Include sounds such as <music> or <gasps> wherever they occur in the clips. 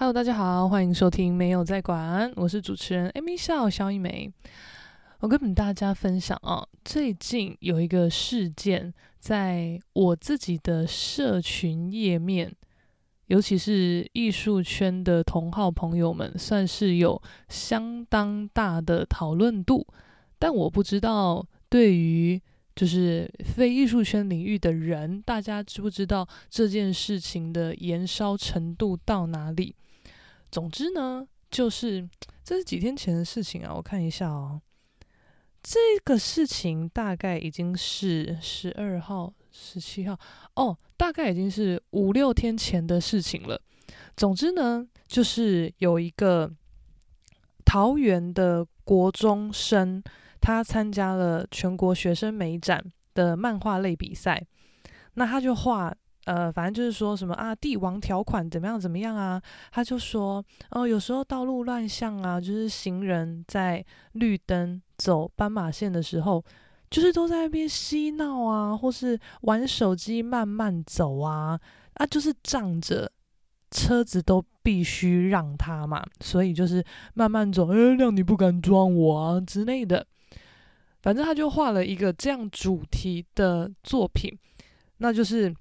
Hello，大家好，欢迎收听没有在管，我是主持人 Amy 笑肖一梅。我跟大家分享啊，最近有一个事件，在我自己的社群页面，尤其是艺术圈的同好朋友们，算是有相当大的讨论度。但我不知道，对于就是非艺术圈领域的人，大家知不知道这件事情的延烧程度到哪里？总之呢，就是这是几天前的事情啊。我看一下哦，这个事情大概已经是十二号、十七号哦，大概已经是五六天前的事情了。总之呢，就是有一个桃园的国中生，他参加了全国学生美展的漫画类比赛，那他就画。呃，反正就是说什么啊，帝王条款怎么样怎么样啊？他就说，哦，有时候道路乱象啊，就是行人在绿灯走斑马线的时候，就是都在那边嬉闹啊，或是玩手机慢慢走啊，啊，就是仗着车子都必须让他嘛，所以就是慢慢走，哎，让你不敢撞我啊之类的。反正他就画了一个这样主题的作品，那就是。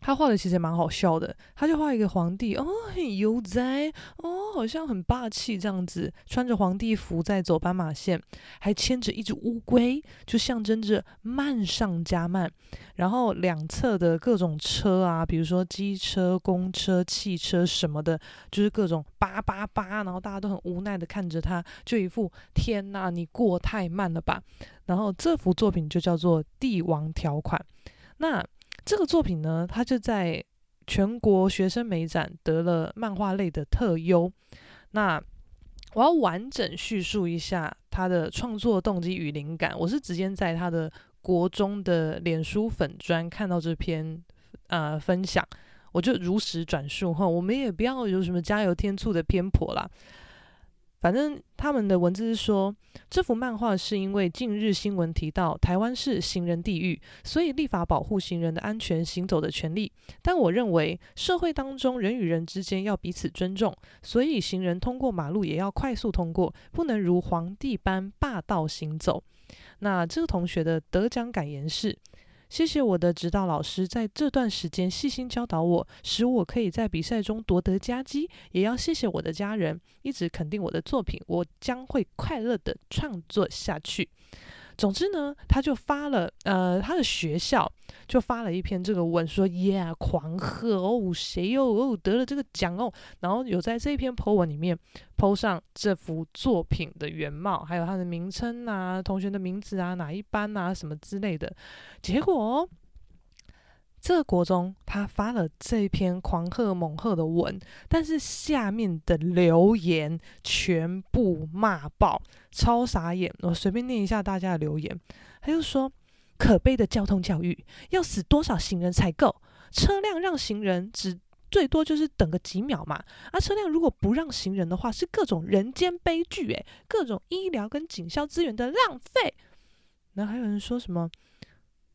他画的其实也蛮好笑的，他就画一个皇帝哦，很悠哉哦，好像很霸气这样子，穿着皇帝服在走斑马线，还牵着一只乌龟，就象征着慢上加慢。然后两侧的各种车啊，比如说机车、公车、汽车什么的，就是各种叭叭叭，然后大家都很无奈的看着他，就一副天哪，你过太慢了吧。然后这幅作品就叫做《帝王条款》，那。这个作品呢，它就在全国学生美展得了漫画类的特优。那我要完整叙述一下他的创作动机与灵感。我是直接在他的国中的脸书粉专看到这篇呃分享，我就如实转述哈。我们也不要有什么加油添醋的偏颇啦。反正他们的文字是说，这幅漫画是因为近日新闻提到台湾是行人地狱，所以立法保护行人的安全行走的权利。但我认为社会当中人与人之间要彼此尊重，所以行人通过马路也要快速通过，不能如皇帝般霸道行走。那这个同学的得奖感言是。谢谢我的指导老师，在这段时间细心教导我，使我可以在比赛中夺得佳绩。也要谢谢我的家人，一直肯定我的作品，我将会快乐的创作下去。总之呢，他就发了，呃，他的学校就发了一篇这个文，说耶，狂贺哦，谁又哦得了这个奖哦，然后有在这篇 po 文里面 po 上这幅作品的原貌，还有他的名称啊，同学的名字啊，哪一班啊，什么之类的，结果哦。这个国中他发了这篇狂贺猛贺的文，但是下面的留言全部骂爆，超傻眼。我随便念一下大家的留言，他就说：可悲的交通教育，要死多少行人才够？车辆让行人只最多就是等个几秒嘛。啊，车辆如果不让行人的话，是各种人间悲剧，诶，各种医疗跟警消资源的浪费。然后还有人说什么？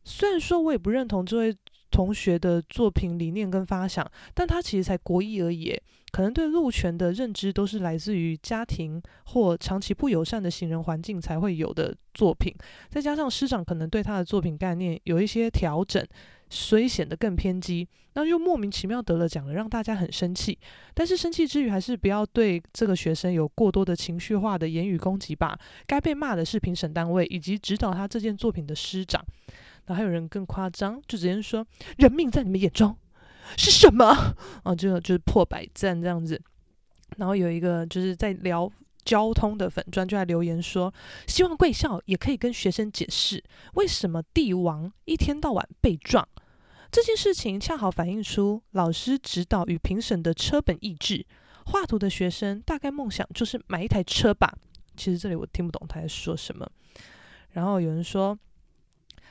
虽然说我也不认同这位。同学的作品理念跟发想，但他其实才国一而已，可能对路权的认知都是来自于家庭或长期不友善的行人环境才会有的作品，再加上师长可能对他的作品概念有一些调整，所以显得更偏激，那就莫名其妙得了奖了，让大家很生气。但是生气之余，还是不要对这个学生有过多的情绪化的言语攻击吧。该被骂的是评审单位以及指导他这件作品的师长。然后还有人更夸张，就直接说人命在你们眼中是什么？哦，就就是破百赞这样子。然后有一个就是在聊交通的粉专就在留言说，希望贵校也可以跟学生解释，为什么帝王一天到晚被撞。这件事情恰好反映出老师指导与评审的车本意志。画图的学生大概梦想就是买一台车吧。其实这里我听不懂他在说什么。然后有人说。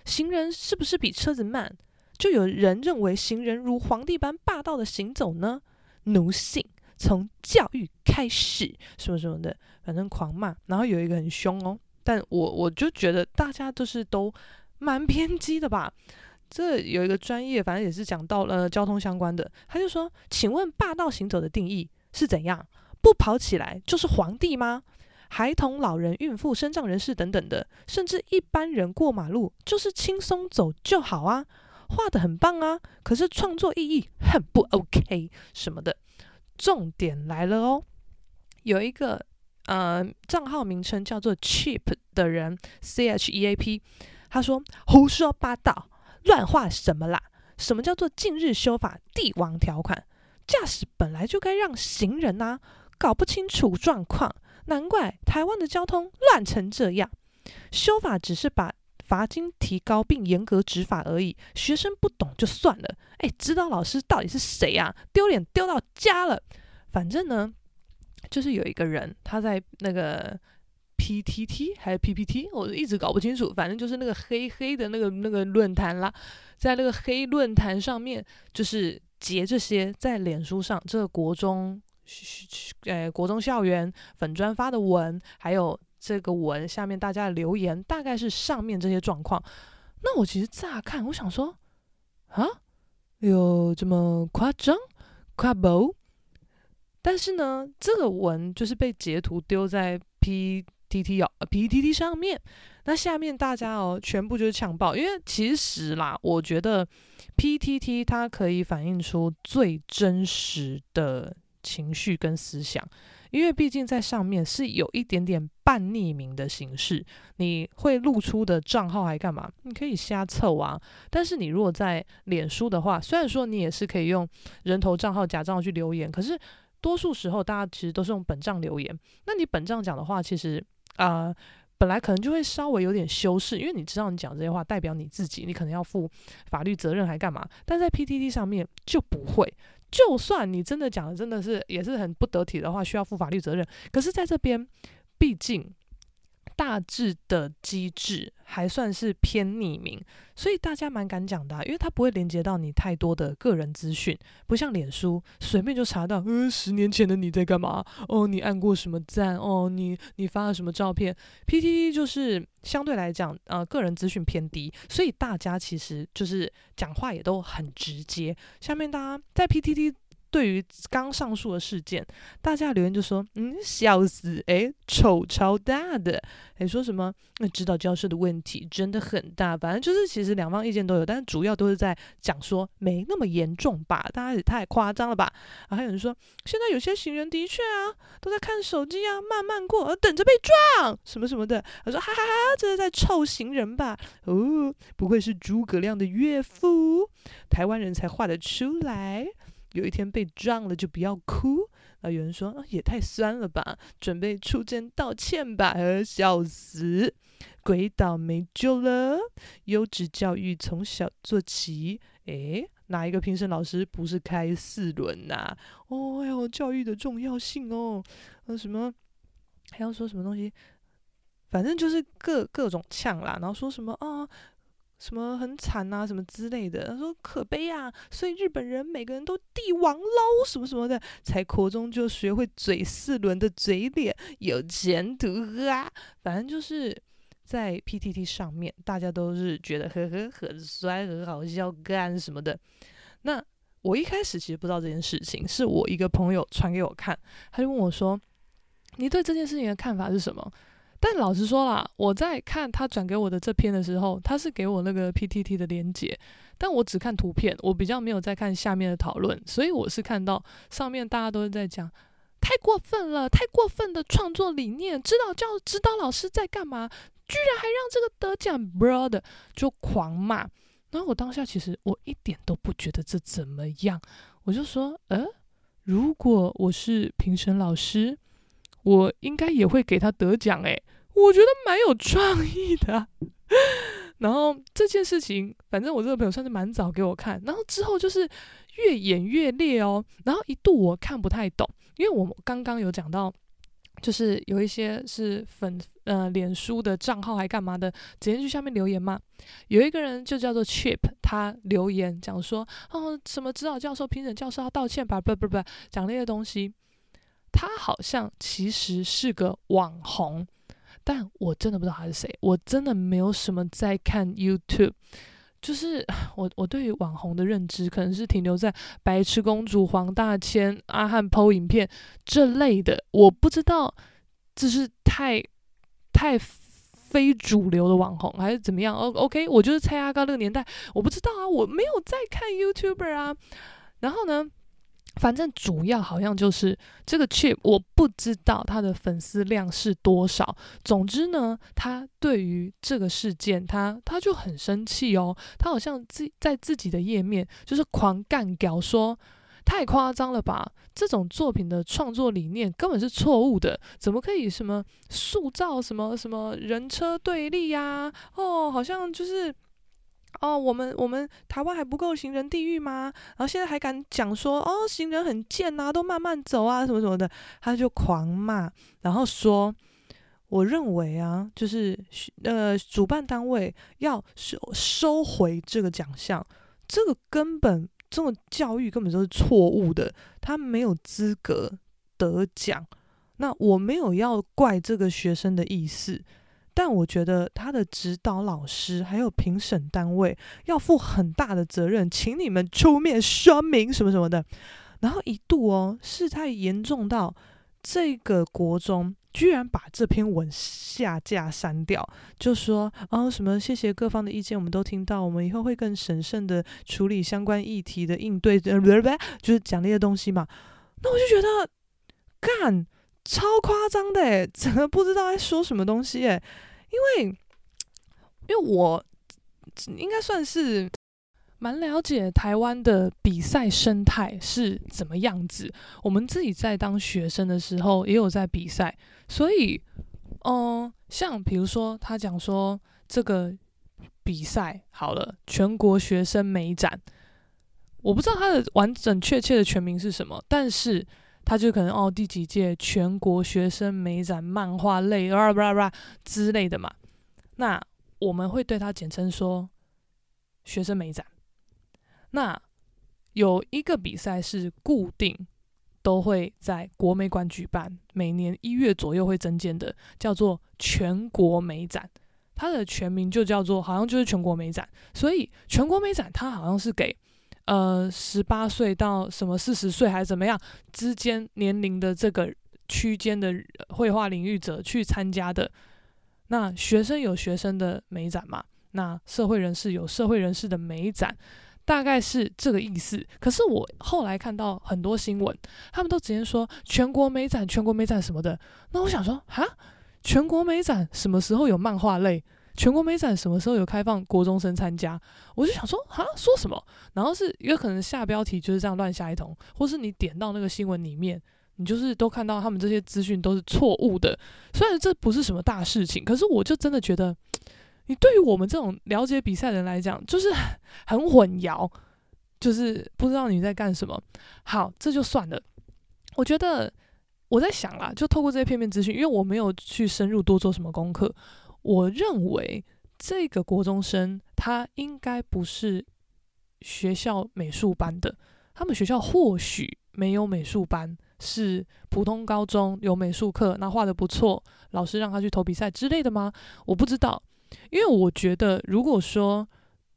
行人是不是比车子慢？就有人认为行人如皇帝般霸道的行走呢？奴性从教育开始，什么什么的，反正狂骂。然后有一个很凶哦，但我我就觉得大家都是都蛮偏激的吧。这有一个专业，反正也是讲到了交通相关的，他就说：“请问霸道行走的定义是怎样？不跑起来就是皇帝吗？孩童、老人、孕妇、身障人士等等的，甚至一般人过马路就是轻松走就好啊，画得很棒啊，可是创作意义很不 OK 什么的。重点来了哦，有一个呃账号名称叫做 Cheap 的人，C H E A P，他说胡说八道，乱画什么啦？什么叫做近日修法帝王条款？驾驶本来就该让行人呐、啊，搞不清楚状况。难怪台湾的交通乱成这样，修法只是把罚金提高并严格执法而已，学生不懂就算了，哎，指导老师到底是谁呀？丢脸丢到家了。反正呢，就是有一个人他在那个 PTT 还是 PPT，我一直搞不清楚，反正就是那个黑黑的那个那个论坛啦，在那个黑论坛上面，就是截这些在脸书上这个国中。呃，国中校园粉专发的文，还有这个文下面大家的留言，大概是上面这些状况。那我其实乍看，我想说，啊，有这么夸张？夸不？但是呢，这个文就是被截图丢在 PTT 哦，PTT 上面。那下面大家哦，全部就是呛爆，因为其实啦，我觉得 PTT 它可以反映出最真实的。情绪跟思想，因为毕竟在上面是有一点点半匿名的形式，你会露出的账号还干嘛？你可以瞎凑啊。但是你如果在脸书的话，虽然说你也是可以用人头账号假账号去留言，可是多数时候大家其实都是用本账留言。那你本账讲的话，其实啊、本来可能就会稍微有点修饰，因为你知道你讲这些话代表你自己，你可能要负法律责任还干嘛？但在 PTT 上面就不会。就算你真的讲的真的是也是很不得体的话，需要负法律责任。可是在这边，毕竟大致的机制还算是偏匿名，所以大家蛮敢讲的，因为它不会连接到你太多的个人资讯，不像脸书随便就查到，呃，十年前的你在干嘛？哦，你按过什么赞？哦，你你发了什么照片？PTT 就是相对来讲，呃，个人资讯偏低，所以大家其实就是讲话也都很直接。下面大家在 PTT。对于刚上述的事件，大家留言就说：“嗯，笑死！哎，丑超大的，还说什么？那指导教授的问题真的很大。反正就是其实两方意见都有，但是主要都是在讲说没那么严重吧？大家也太夸张了吧？啊，还有人说现在有些行人的确啊都在看手机啊，慢慢过，等着被撞什么什么的。他说哈哈哈，这是在臭行人吧？哦，不愧是诸葛亮的岳父，台湾人才画得出来。”有一天被撞了就不要哭啊！有人说啊，也太酸了吧，准备出征道歉吧，呃，笑死，鬼岛没救了。优质教育从小做起，诶，哪一个评审老师不是开四轮呐？哦哟、教育的重要性哦，呃，什么还要说什么东西？反正就是各各种呛啦，然后说什么啊？什么很惨啊，什么之类的。他说可悲啊，所以日本人每个人都帝王喽，什么什么的，才国中就学会嘴四轮的嘴脸，有前途啊。反正就是在 PTT 上面，大家都是觉得呵呵很帅、很好笑干什么的。那我一开始其实不知道这件事情，是我一个朋友传给我看，他就问我说：“你对这件事情的看法是什么？”但老实说啦，我在看他转给我的这篇的时候，他是给我那个 PTT 的连结，但我只看图片，我比较没有在看下面的讨论，所以我是看到上面大家都是在讲太过分了，太过分的创作理念，指导教指导老师在干嘛？居然还让这个得奖 brother 就狂骂。然后我当下其实我一点都不觉得这怎么样，我就说，呃，如果我是评审老师，我应该也会给他得奖诶。我觉得蛮有创意的，然后这件事情，反正我这个朋友算是蛮早给我看，然后之后就是越演越烈哦，然后一度我看不太懂，因为我刚刚有讲到，就是有一些是粉呃脸书的账号还干嘛的，直接去下面留言嘛，有一个人就叫做 Chip，他留言讲说哦什么指导教授、评审教授要道歉吧，不不不，讲那些东西，他好像其实是个网红。但我真的不知道他是谁，我真的没有什么在看 YouTube，就是 <sighs> 我我对于网红的认知，可能是停留在白痴公主、黄大千、阿汉剖影片这类的，我不知道这是太太非主流的网红还是怎么样。O OK，我就是猜阿嘎那个年代，我不知道啊，我没有在看 YouTuber 啊。然后呢，反正主要好像就是这个 Chip，我不知道他的粉丝量是多少。总之呢，他对于这个事件，他他就很生气哦。他好像自在自己的页面就是狂干屌，说太夸张了吧？这种作品的创作理念根本是错误的，怎么可以什么塑造什么什么人车对立呀？哦，好像就是。哦，我们我们台湾还不够行人地狱吗？然后现在还敢讲说哦，行人很贱呐，都慢慢走啊，什么什么的，他就狂骂，然后说，我认为啊，就是呃，主办单位要收收回这个奖项，这个根本这种教育根本就是错误的，他没有资格得奖。那我没有要怪这个学生的意思。但我觉得他的指导老师还有评审单位要负很大的责任，请你们出面说明什么什么的。然后一度哦，事态严重到这个国中居然把这篇文下架删掉，就说哦什么谢谢各方的意见，我们都听到，我们以后会更审慎的处理相关议题的应对，呃，就是讲那些东西嘛。那我就觉得干。超夸张的诶，<laughs> 整个不知道在说什么东西诶，因为因为我应该算是蛮了解台湾的比赛生态是怎么样子。我们自己在当学生的时候也有在比赛，所以嗯，像比如说他讲说这个比赛好了，全国学生美展，我不知道它的完整确切的全名是什么，但是。他就可能哦，第几届全国学生美展漫画类啊啦啦之类的嘛，那我们会对他简称说学生美展。那有一个比赛是固定都会在国美馆举办，每年一月左右会增建的，叫做全国美展。它的全名就叫做好像就是全国美展，所以全国美展它好像是给。呃，十八岁到什么四十岁还是怎么样之间年龄的这个区间的绘画领域者去参加的。那学生有学生的美展嘛？那社会人士有社会人士的美展，大概是这个意思。可是我后来看到很多新闻，他们都直接说全国美展、全国美展什么的。那我想说，哈，全国美展什么时候有漫画类？全国美展什么时候有开放国中生参加？我就想说，哈，说什么？然后是有可能下标题就是这样乱下一通，或是你点到那个新闻里面，你就是都看到他们这些资讯都是错误的。虽然这不是什么大事情，可是我就真的觉得，<tsk> 你对于我们这种了解比赛的人来讲，就是 <laughs> 很混淆，就是不知道你在干什么。好，这就算了。我觉得我在想啦，就透过这些片面资讯，因为我没有去深入多做什么功课。我认为这个国中生他应该不是学校美术班的，他们学校或许没有美术班，是普通高中有美术课，那画得不错，老师让他去投比赛之类的吗？我不知道，因为我觉得如果说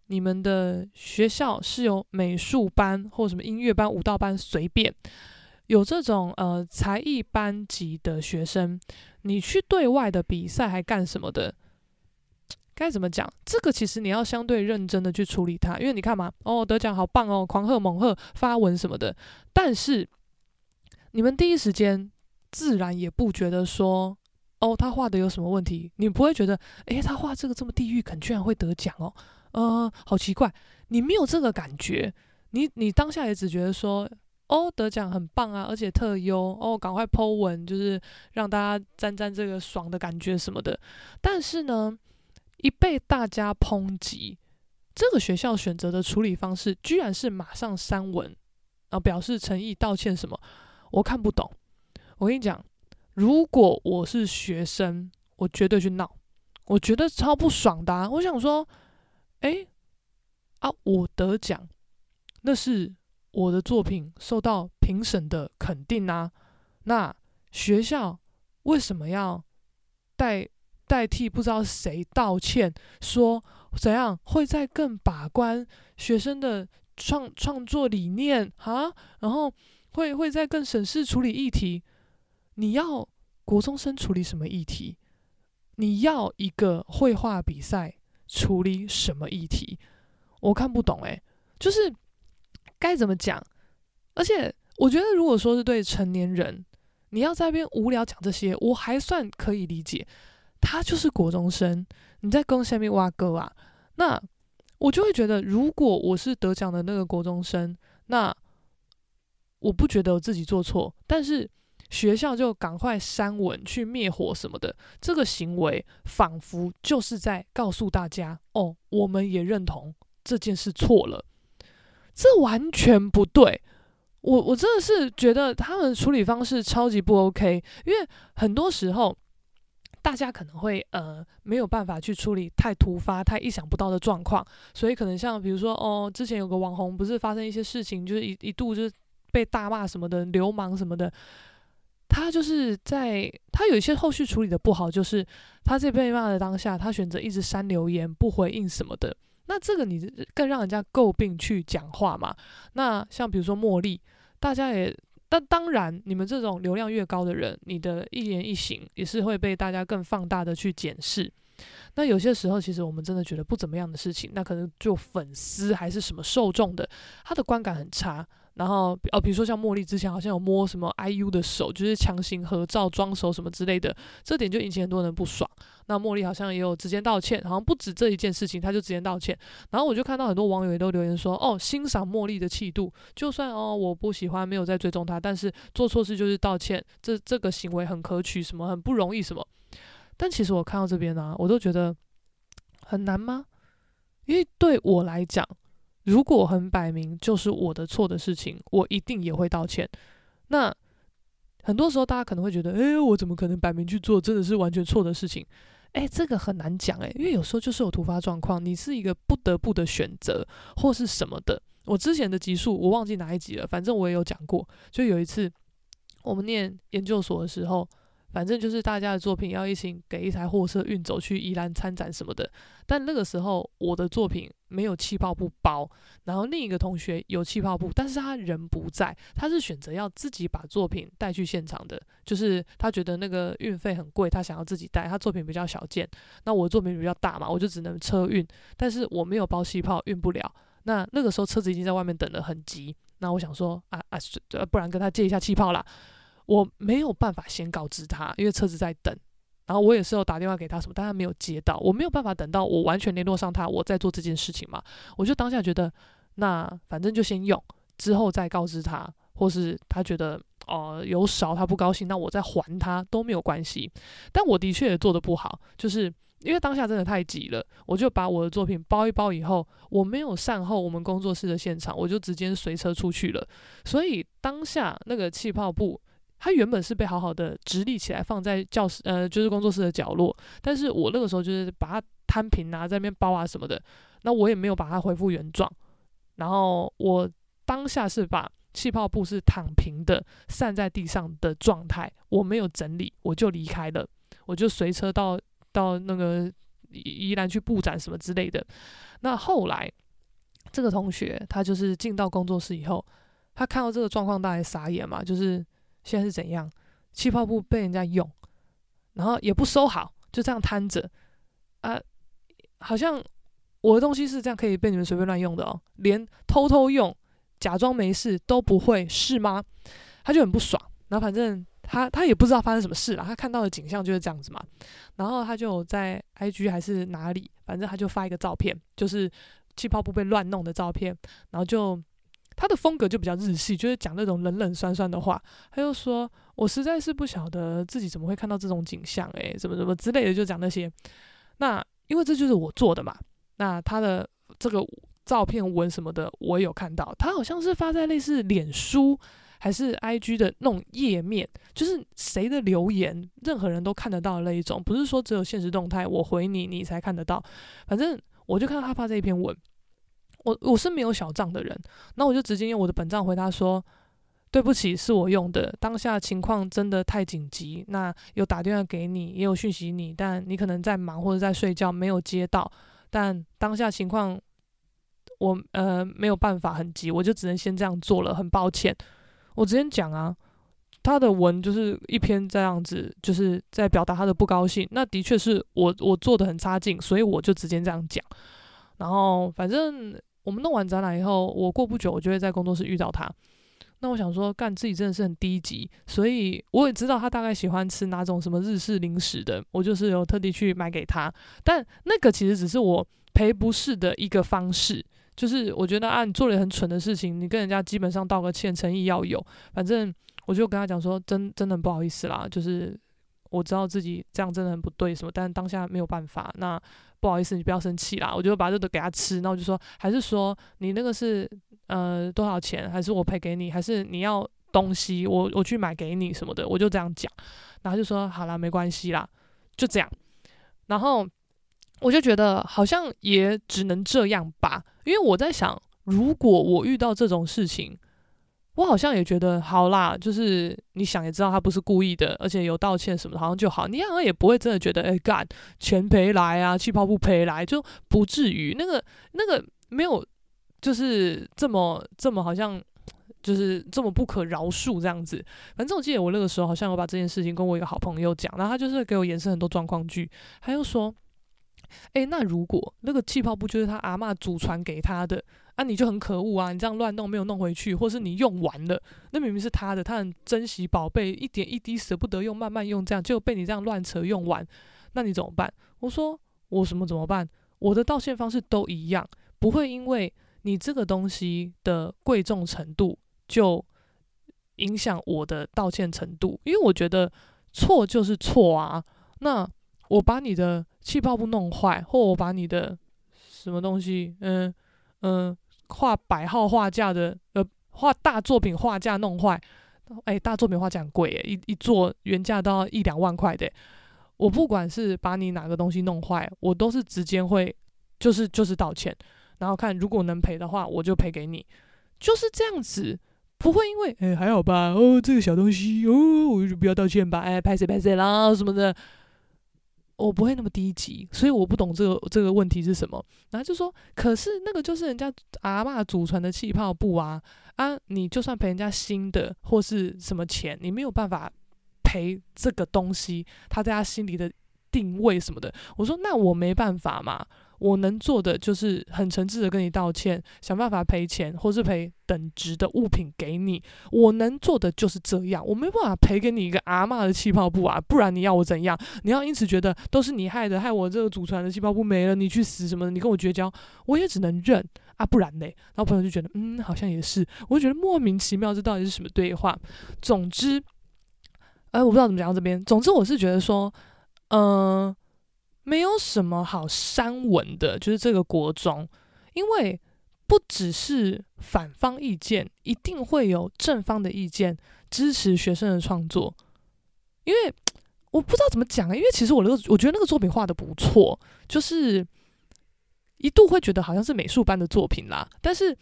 你们的学校是有美术班或什么音乐班、舞蹈班，随便有这种呃才艺班级的学生。你去对外的比赛还干什么的？该怎么讲？这个其实你要相对认真的去处理它，因为你看嘛，哦，得奖好棒哦，狂贺猛贺，发文什么的。但是你们第一时间自然也不觉得说，哦，他画的有什么问题？你不会觉得，诶，他画这个这么地狱梗，居然会得奖哦？呃，好奇怪，你没有这个感觉，你你当下也只觉得说。哦，得奖很棒啊，而且特优哦，赶快 po 文，就是让大家沾沾这个爽的感觉什么的。但是呢，一被大家抨击，这个学校选择的处理方式，居然是马上删文，然后表示诚意道歉什么，我看不懂。我跟你讲，如果我是学生，我绝对去闹，我觉得超不爽的啊。我想说，诶，啊，我得奖，那是。我的作品受到评审的肯定啊，那学校为什么要代代替不知道谁道歉？说怎样会再更把关学生的创创作理念啊？然后会会再更审视处理议题。你要国中生处理什么议题？你要一个绘画比赛处理什么议题？我看不懂诶，就是该怎么讲？而且我觉得，如果说是对成年人，你要在那边无聊讲这些，我还算可以理解。他就是国中生，你在跟下面挖歌啊？那我就会觉得，如果我是得奖的那个国中生，那我不觉得我自己做错，但是学校就赶快删文去灭火什么的，这个行为仿佛就是在告诉大家：哦，我们也认同这件事错了，这完全不对。我我真的是觉得他们处理方式超级不 OK，因为很多时候。大家可能会呃没有办法去处理太突发、太意想不到的状况，所以可能像比如说哦，之前有个网红不是发生一些事情，就是一一度就是被大骂什么的流氓什么的，他就是在他有一些后续处理的不好，就是他在被骂的当下，他选择一直删留言不回应什么的，那这个你更让人家诟病去讲话嘛。那像比如说茉莉，大家也。但当然，你们这种流量越高的人，你的一言一行也是会被大家更放大的去检视。那有些时候，其实我们真的觉得不怎么样的事情，那可能就粉丝还是什么受众的，他的观感很差。然后哦，比如说像茉莉之前好像有摸什么 IU 的手，就是强行合照装熟什么之类的，这点就引起很多人不爽。那茉莉好像也有直接道歉，好像不止这一件事情，他就直接道歉。然后我就看到很多网友也都留言说，哦，欣赏茉莉的气度，就算哦我不喜欢，没有在追踪她，但是做错事就是道歉，这这个行为很可取，什么很不容易什么。但其实我看到这边呢、我都觉得很难吗？因为对我来讲。如果很摆明就是我的错的事情，我一定也会道歉。那很多时候大家可能会觉得，诶，我怎么可能摆明去做真的是完全错的事情？诶，这个很难讲诶，因为有时候就是有突发状况，你是一个不得不的选择或是什么的。我之前的集数我忘记哪一集了，反正我也有讲过，就有一次我们念研究所的时候。反正就是大家的作品要一起给一台货车运走去宜兰参展什么的，但那个时候我的作品没有气泡布包，然后另一个同学有气泡布，但是他人不在，他是选择要自己把作品带去现场的，就是他觉得那个运费很贵，他想要自己带，他作品比较小件，那我的作品比较大嘛，我就只能车运，但是我没有包气泡，运不了，那那个时候车子已经在外面等得很急，那我想说啊啊，不然跟他借一下气泡啦。我没有办法先告知他，因为车子在等，然后我也是有打电话给他什么，但他没有接到，我没有办法等到我完全联络上他，我再做这件事情嘛。我就当下觉得，那反正就先用，之后再告知他，或是他觉得哦、有少他不高兴，那我再还他都没有关系。但我的确也做得不好，就是因为当下真的太急了，我就把我的作品包一包以后，我没有善后我们工作室的现场，我就直接随车出去了。所以当下那个气泡布。它原本是被好好的直立起来放在教室，呃，就是工作室的角落。但是我那个时候就是把它摊平啊，在那边包啊什么的。那我也没有把它恢复原状。然后我当下是把气泡布是躺平的，散在地上的状态，我没有整理，我就离开了。我就随车到到那个宜兰去布展什么之类的。那后来这个同学他就是进到工作室以后，他看到这个状况，大概傻眼嘛，就是。现在是怎样？气泡布被人家用，然后也不收好，就这样摊着啊！好像我的东西是这样可以被你们随便乱用的哦，连偷偷用、假装没事都不会，是吗？他就很不爽，然后反正他他也不知道发生什么事了，他看到的景象就是这样子嘛。然后他就在 IG 还是哪里，反正他就发一个照片，就是气泡布被乱弄的照片，然后就。他的风格就比较日系，就是讲那种冷冷酸酸的话。他又说：“我实在是不晓得自己怎么会看到这种景象，诶，怎么怎么之类的，就讲那些。那因为这就是我做的嘛。那他的这个照片文什么的，我有看到。他好像是发在类似脸书还是 IG 的那种页面，就是谁的留言，任何人都看得到那一种，不是说只有现实动态我回你，你才看得到。反正我就看到他发这一篇文。”我我是没有小账的人，那我就直接用我的本账回他说：“对不起，是我用的，当下情况真的太紧急，那有打电话给你，也有讯息你，但你可能在忙或者在睡觉，没有接到，但当下情况我呃没有办法很急，我就只能先这样做了，很抱歉。我直接讲啊，他的文就是一篇这样子，就是在表达他的不高兴。那的确是我我做的很差劲，所以我就直接这样讲。然后反正我们弄完展览以后，我过不久我就会在工作室遇到他。那我想说，干自己真的是很低级，所以我也知道他大概喜欢吃哪种什么日式零食的，我就是有特地去买给他。但那个其实只是我赔不是的一个方式，就是我觉得啊，你做了很蠢的事情，你跟人家基本上道个歉，诚意要有。反正我就跟他讲说，真真的很不好意思啦，就是我知道自己这样真的很不对什么，但当下没有办法。那不好意思，你不要生气啦，我就把这都给他吃。那我就说，还是说你那个是。呃，多少钱？还是我赔给你？还是你要东西？我我去买给你什么的？我就这样讲，然后就说好啦，没关系啦，就这样。然后我就觉得好像也只能这样吧，因为我在想，如果我遇到这种事情，我好像也觉得好啦，就是你想也知道他不是故意的，而且有道歉什么的，好像就好。你好像也不会真的觉得，哎干，钱赔来啊，气泡不赔来，就不至于那个那个没有。就是这么这么好像，就是这么不可饶恕这样子。反正我记得我那个时候好像有把这件事情跟我一个好朋友讲，然后他就是给我延伸很多状况剧。他又说：“诶，那如果那个气泡布就是他阿嬷祖传给他的，啊，你就很可恶啊！你这样乱弄没有弄回去，或是你用完了，那明明是他的，他很珍惜宝贝，一点一滴舍不得用，慢慢用，这样就被你这样乱扯用完，那你怎么办？”我说：“我什么怎么办？我的道歉方式都一样，不会因为。”你这个东西的贵重程度，就影响我的道歉程度，因为我觉得错就是错啊。那我把你的气泡布弄坏，或我把你的什么东西，嗯嗯，画百号画架的，呃，画大作品画架弄坏，哎，大作品画架很贵，一一座原价都要一两万块的。我不管是把你哪个东西弄坏，我都是直接会，就是就是道歉。然后看，如果能赔的话，我就赔给你，就是这样子，不会因为哎还好吧，哦这个小东西哦，我就不要道歉吧，哎拍谁拍谁啦什么的，我不会那么低级，所以我不懂这个这个问题是什么。然后就说，可是那个就是人家阿嬷祖传的气泡布啊啊，你就算赔人家新的或是什么钱，你没有办法赔这个东西，他在他心里的定位什么的。我说那我没办法嘛。我能做的就是很诚挚的跟你道歉，想办法赔钱，或是赔等值的物品给你。我能做的就是这样，我没办法赔给你一个阿嬷的气泡布啊！不然你要我怎样？你要因此觉得都是你害的，害我这个祖传的气泡布没了，你去死什么的？你跟我绝交，我也只能认啊！不然嘞，然后朋友就觉得，嗯，好像也是，我就觉得莫名其妙，这到底是什么对话？总之，哎，我不知道怎么讲到这边。总之，我是觉得说，嗯、没有什么好删文的，就是这个国中，因为不只是反方意见，一定会有正方的意见支持学生的创作。因为我不知道怎么讲啊，因为其实我那个我觉得那个作品画的不错，就是一度会觉得好像是美术班的作品啦。但是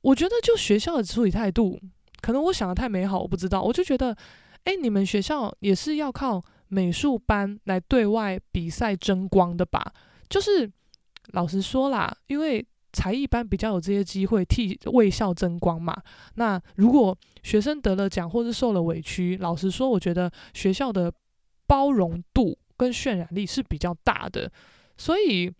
我觉得就学校的处理态度，可能我想的太美好，我不知道。我就觉得，哎，你们学校也是要靠。美术班来对外比赛争光的吧，就是老实说啦，因为才艺班比较有这些机会替为校争光嘛。那如果学生得了奖或是受了委屈，老实说，我觉得学校的包容度跟渲染力是比较大的，所以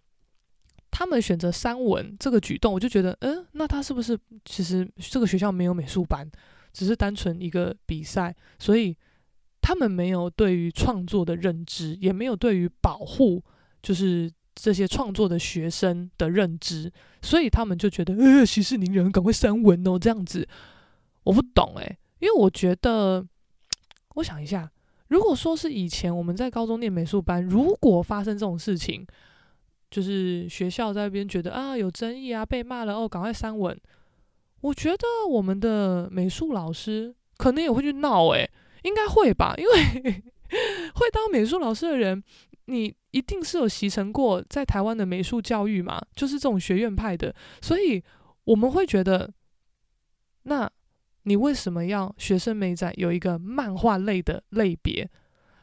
他们选择删文这个举动，我就觉得，嗯，那他是不是其实这个学校没有美术班，只是单纯一个比赛，所以。他们没有对于创作的认知，也没有对于保护就是这些创作的学生的认知，所以他们就觉得呃息事宁人，赶快删文哦这样子。我不懂诶，因为我觉得，我想一下，如果说是以前我们在高中念美术班，如果发生这种事情，就是学校在那边觉得啊有争议啊被骂了哦，赶快删文，我觉得我们的美术老师可能也会去闹诶。应该会吧，因为 <laughs> 会当美术老师的人，你一定是有习成过在台湾的美术教育嘛，就是这种学院派的，所以我们会觉得，那你为什么要学生美展有一个漫画类的类别？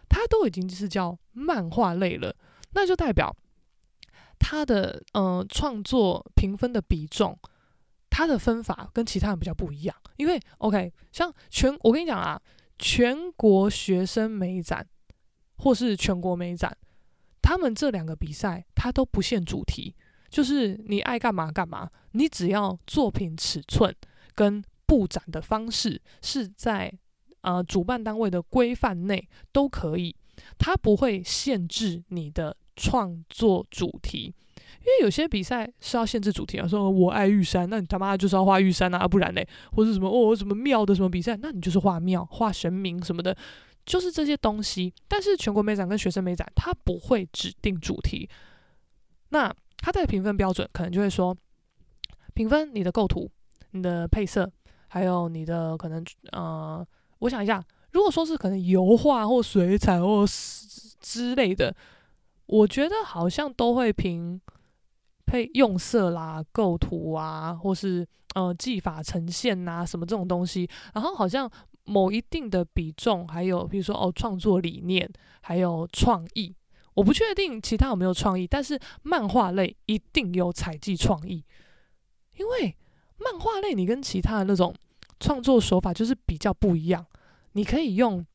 它都已经是叫漫画类了，那就代表他的嗯创作评分的比重，他的分法跟其他人比较不一样。因为 OK，像全我跟你讲啊，全国学生美展或是全国美展，他们这两个比赛，它都不限主题，就是你爱干嘛干嘛，你只要作品尺寸跟布展的方式是在呃主办单位的规范内都可以，它不会限制你的。创作主题，因为有些比赛是要限制主题啊，说我爱玉山，那你他妈就是要画玉山啊，不然嘞，或者什么哦什么庙的什么比赛，那你就是画庙、画神明什么的，就是这些东西。但是全国美展跟学生美展，它不会指定主题，那它的评分标准可能就会说，评分你的构图、你的配色，还有你的可能呃，我想一下，如果说是可能油画或水彩或之类的。我觉得好像都会评配用色啦、构图啊，或是呃技法呈现呐、什么这种东西。然后好像某一定的比重，还有比如说哦创作理念，还有创意。我不确定其他有没有创意，但是漫画类一定有采计创意，因为漫画类你跟其他的那种创作手法就是比较不一样，你可以用。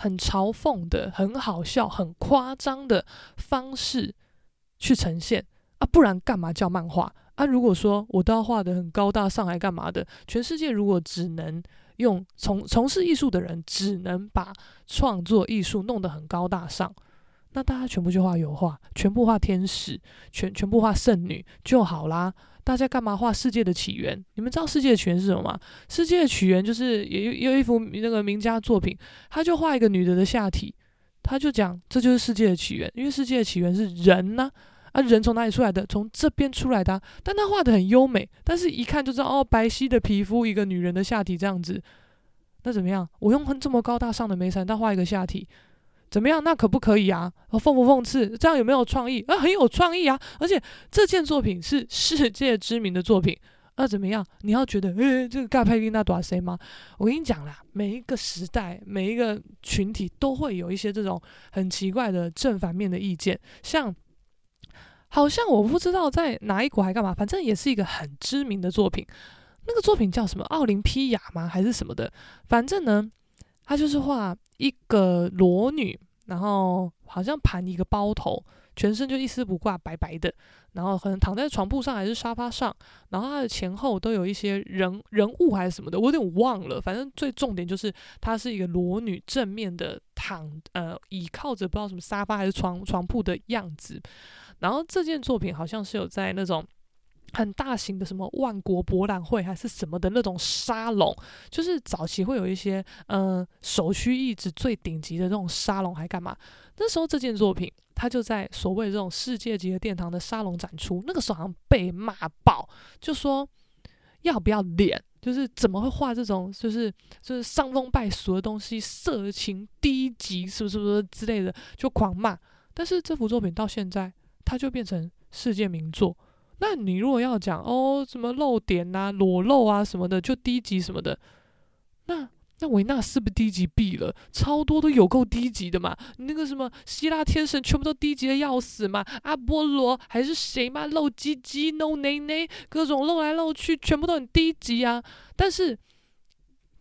很嘲讽的、很好笑、很夸张的方式去呈现啊，不然干嘛叫漫画啊？如果说我都要画得很高大上来干嘛的？全世界如果只能用从从事艺术的人只能把创作艺术弄得很高大上，那大家全部就画油画，全部画天使，全全部画圣女就好啦。大家干嘛画世界的起源？你们知道世界的起源是什么吗？世界的起源就是有有一幅那个名家作品，他就画一个女的的下体，他就讲这就是世界的起源，因为世界的起源是人呐，啊人从哪里出来的？从这边出来的。但他画得很优美，但是一看就知道哦，白皙的皮肤，一个女人的下体这样子，那怎么样？我用这么高大上的媒材，但画一个下体。怎么样？那可不可以啊？讽不讽刺？这样有没有创意？啊，很有创意啊！而且这件作品是世界知名的作品，那怎么样？你要觉得，诶，这个盖佩蒂娜多谁吗？我跟你讲啦，每一个时代，每一个群体都会有一些这种很奇怪的正反面的意见。像，好像我不知道在哪一国还干嘛，反正也是一个很知名的作品。那个作品叫什么？奥林匹亚吗？还是什么的？反正呢。他就是画一个裸女，然后好像盘一个包头，全身就一丝不挂，白白的，然后可能躺在床铺上还是沙发上，然后他的前后都有一些人人物还是什么的，我有点忘了。反正最重点就是他是一个裸女，正面的躺，呃，倚靠着不知道什么沙发还是床床铺的样子。然后这件作品好像是有在那种。很大型的什么万国博览会还是什么的那种沙龙，就是早期会有一些嗯、首屈一指最顶级的这种沙龙，还干嘛？那时候这件作品它就在所谓这种世界级的殿堂的沙龙展出，那个时候好像被骂爆，就说要不要脸，就是怎么会画这种就是就是伤风败俗的东西，色情低级是不是不是之类的，就狂骂。但是这幅作品到现在，它就变成世界名作。那你如果要讲哦，什么露点呐、裸露啊什么的，就低级什么的，那那维纳斯不低级毙了，超多都有够低级的嘛。那个什么希腊天神全部都低级的要死嘛，阿波罗还是谁嘛，露鸡鸡、露内内，各种露来露去，全部都很低级啊。但是。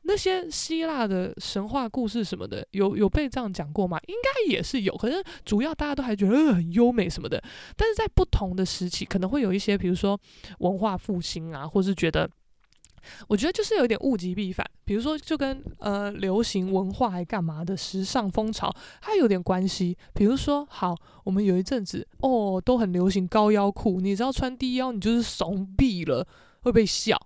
那些希腊的神话故事什么的，有有被这样讲过吗？应该也是有，可是主要大家都还觉得很优美什么的。但是在不同的时期，可能会有一些，比如说文化复兴啊，或是觉得，我觉得就是有点物极必反。比如说，就跟呃流行文化还干嘛的时尚风潮，它有点关系。比如说，好，我们有一阵子哦，都很流行高腰裤，你知道穿低腰，你就是怂毙了，会被笑。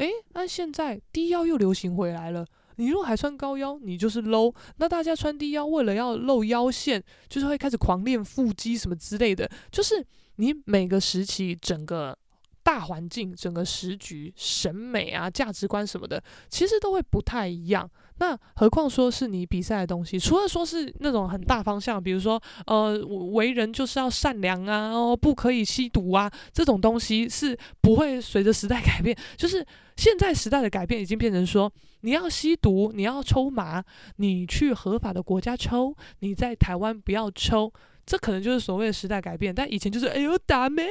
诶，那现在低腰又流行回来了。你如果还穿高腰，你就是 low。那大家穿低腰，为了要露腰线，就是会开始狂练腹肌什么之类的。就是你每个时期，整个大环境、整个时局、审美啊、价值观什么的，其实都会不太一样。那何况说是你比赛的东西，除了说是那种很大方向，比如说呃，为人就是要善良啊，哦，不可以吸毒啊，这种东西是不会随着时代 <laughs> 改变。就是现在时代的改变已经变成说，你要吸毒，你要抽麻，你去合法的国家抽，你在台湾不要抽，这可能就是所谓的时代改变。但以前就是哎呦打咩，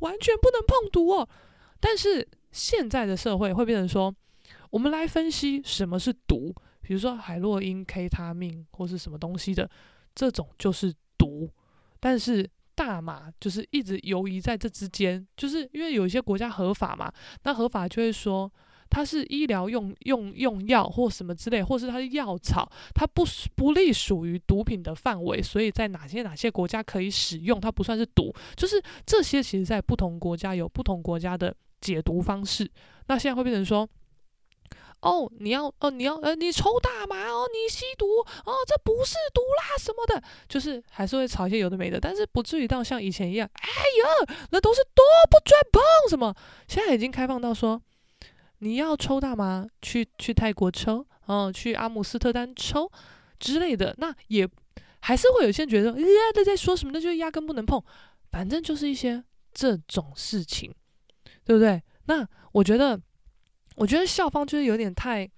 完全不能碰毒哦。但是现在的社会会变成说，我们来分析什么是毒，比如说海洛因、K 他命或是什么东西的，这种就是毒。但是大麻就是一直游移在这之间，就是因为有一些国家合法嘛，那合法就会说它是医疗用用用药或什么之类，或是它是药草，它不不隶属于毒品的范围，所以在哪些哪些国家可以使用，它不算是毒。就是这些其实在不同国家有不同国家的解读方式。那现在会变成说。哦，你要哦，你要呃，你抽大麻哦，你吸毒哦，这不是毒啦什么的，就是还是会炒一些有的没的，但是不至于到像以前一样，哎呀，那都是毒，不准碰什么。现在已经开放到说，你要抽大麻，去去泰国抽，哦，去阿姆斯特丹抽之类的，那也还是会有些人觉得，呃，他在说什么？那就压根不能碰，反正就是一些这种事情，对不对？那我觉得。我觉得校方就是有点太，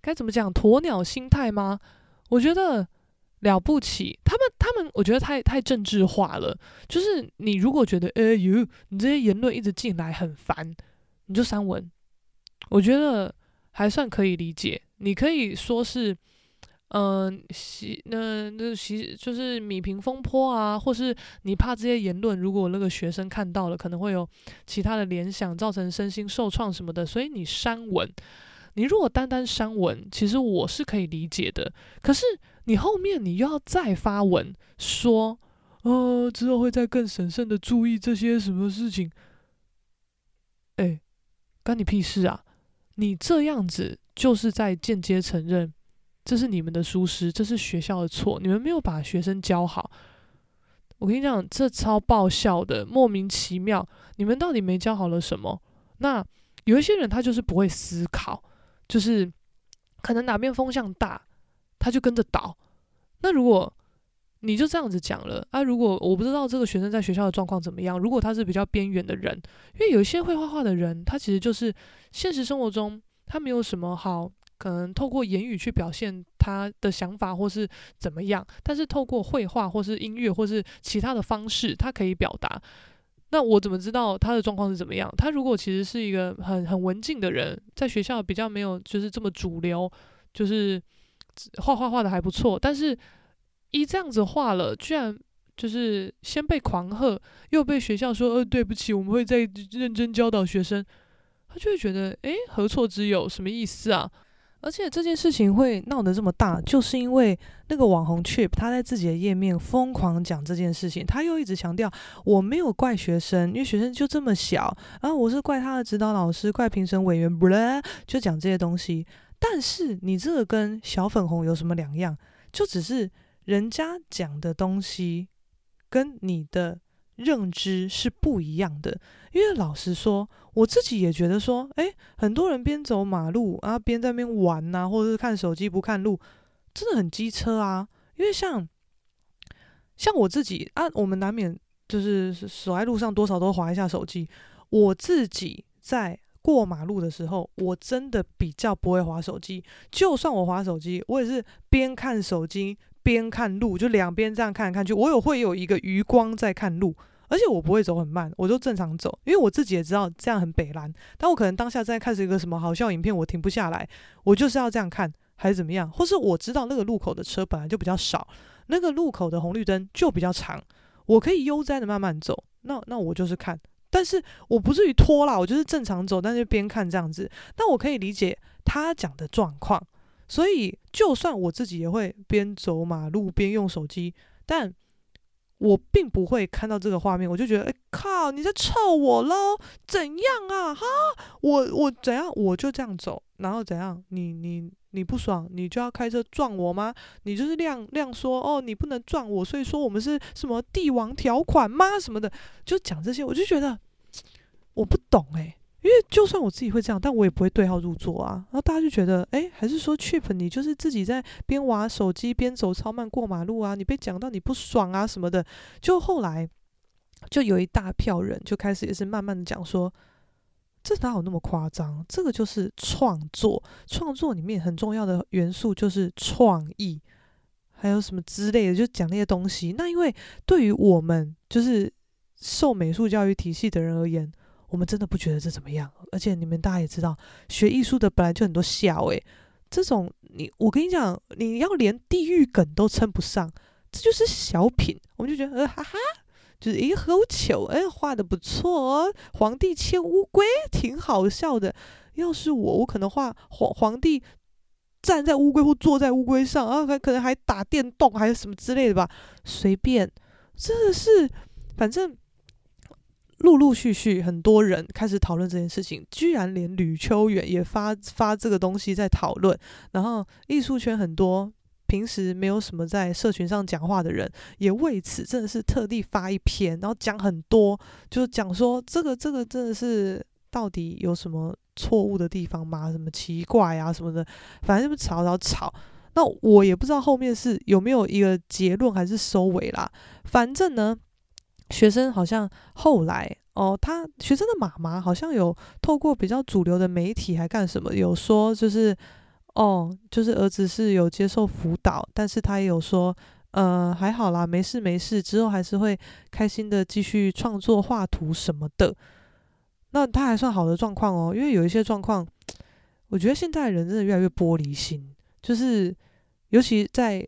该怎么讲，鸵鸟心态吗？我觉得了不起，他们他们，我觉得太太政治化了。就是你如果觉得，哎呦，你这些言论一直进来很烦，你就删文。我觉得还算可以理解，你可以说是。嗯，洗那那洗就是米平风波啊，或是你怕这些言论，如果那个学生看到了，可能会有其他的联想，造成身心受创什么的，所以你删文。你如果单单删文，其实我是可以理解的。可是你后面你又要再发文说，呃，之后会再更审慎的注意这些什么事情。哎，关你屁事啊！你这样子就是在间接承认。这是你们的疏失，这是学校的错，你们没有把学生教好。我跟你讲，这超爆笑的，莫名其妙，你们到底没教好了什么？那有一些人他就是不会思考，就是可能哪边风向大，他就跟着倒。那如果你就这样子讲了啊，如果我不知道这个学生在学校的状况怎么样，如果他是比较边缘的人，因为有一些会画画的人，他其实就是现实生活中他没有什么好。可能透过言语去表现他的想法，或是怎么样，但是透过绘画或是音乐或是其他的方式，他可以表达。那我怎么知道他的状况是怎么样？他如果其实是一个很很文静的人，在学校比较没有就是这么主流，就是画画画的还不错，但是一这样子画了，居然就是先被狂喝，又被学校说呃对不起，我们会再认真教导学生，他就会觉得诶，何错之有？什么意思啊？而且这件事情会闹得这么大，就是因为那个网红 Chip 他在自己的页面疯狂讲这件事情，他又一直强调我没有怪学生，因为学生就这么小，然后我是怪他的指导老师，怪评审委员，不啦，就讲这些东西。但是你这个跟小粉红有什么两样？就只是人家讲的东西跟你的。认知是不一样的，因为老实说，我自己也觉得说，诶，很多人边走马路啊，边在那边玩呐、或者是看手机不看路，真的很机车啊。因为像像我自己啊，我们难免就是走在路上，多少都滑一下手机。我自己在过马路的时候，我真的比较不会滑手机。就算我滑手机，我也是边看手机。边看路，就两边这样看看去，我有会有一个余光在看路，而且我不会走很慢，我就正常走，因为我自己也知道这样很北烂。但我可能当下在看是一个什么好笑影片，我停不下来，我就是要这样看，还是怎么样？或是我知道那个路口的车本来就比较少，那个路口的红绿灯就比较长，我可以悠哉的慢慢走，那那我就是看，但是我不至于拖啦，我就是正常走，但是边看这样子，但我可以理解他讲的状况。所以，就算我自己也会边走马路边用手机，但我并不会看到这个画面，我就觉得，哎靠，你在臭我喽？怎样啊？哈，我我怎样？我就这样走，然后怎样？你你你不爽，你就要开车撞我吗？你就是亮亮说，哦，你不能撞我，所以说我们是什么帝王条款吗？什么的，就讲这些，我就觉得我不懂诶、因为就算我自己会这样，但我也不会对号入座啊。然后大家就觉得，诶，还是说 Chip 你就是自己在边玩手机边走超慢过马路啊？你被讲到你不爽啊什么的。就后来就有一大票人就开始也是慢慢的讲说，这哪有那么夸张？这个就是创作，创作里面很重要的元素就是创意。还有什么之类的，就讲那些东西。那因为对于我们就是受美术教育体系的人而言，我们真的不觉得这怎么样。而且你们大家也知道，学艺术的本来就很多笑诶，这种你我跟你讲，你要连地狱梗都称不上，这就是小品。我们就觉得呃哈哈。就是诶，好巧，诶，画的不错哦。皇帝牵乌龟，挺好笑的。要是我，我可能画皇皇帝站在乌龟或坐在乌龟上啊，还可能还打电动，还是什么之类的吧。随便，真的是，反正陆陆续续很多人开始讨论这件事情，居然连吕秋远也发发这个东西在讨论，然后艺术圈很多。平时没有什么在社群上讲话的人，也为此真的是特地发一篇，然后讲很多，就是讲说这个这个真的是到底有什么错误的地方吗？什么奇怪啊什么的，反正就是吵吵吵。那我也不知道后面是有没有一个结论还是收尾啦。反正呢，学生好像后来哦，他学生的妈妈好像有透过比较主流的媒体还干什么，有说就是。哦，就是儿子是有接受辅导，但是他也有说，呃，还好啦，没事没事，之后还是会开心的继续创作画图什么的。那他还算好的状况哦，因为有一些状况，我觉得现在人真的越来越玻璃心，就是尤其在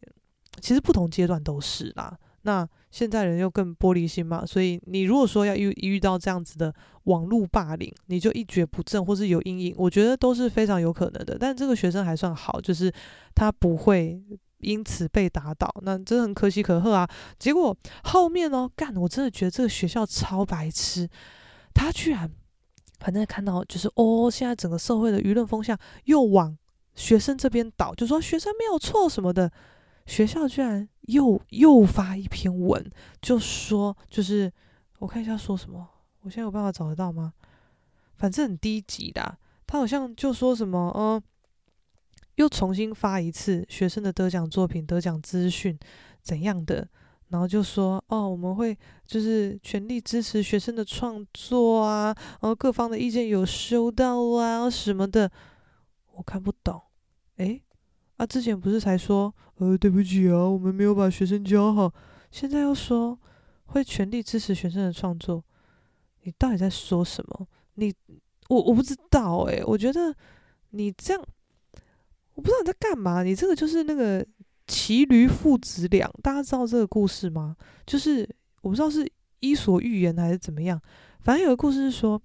其实不同阶段都是啦。那现在人又更玻璃心嘛，所以你如果说要遇遇到这样子的网络霸凌，你就一蹶不振或是有阴影，我觉得都是非常有可能的。但这个学生还算好，就是他不会因此被打倒，那真的很可喜可贺啊。结果后面哦，干，我真的觉得这个学校超白痴，他居然反正看到就是哦，现在整个社会的舆论风向又往学生这边倒，就说学生没有错什么的。学校居然又又发一篇文，就说就是我看一下说什么，我现在有办法找得到吗？反正很低级的，他好像就说什么，嗯，又重新发一次学生的得奖作品、得奖资讯怎样的，然后就说哦，我们会就是全力支持学生的创作啊，然后各方的意见有收到啊什么的，我看不懂，诶。啊，之前不是才说，呃，对不起啊，我们没有把学生教好，现在又说会全力支持学生的创作，你到底在说什么？你，我我不知道诶、我觉得你这样，我不知道你在干嘛。你这个就是那个骑驴父子俩，大家知道这个故事吗？就是我不知道是伊索寓言还是怎么样，反正有个故事是说，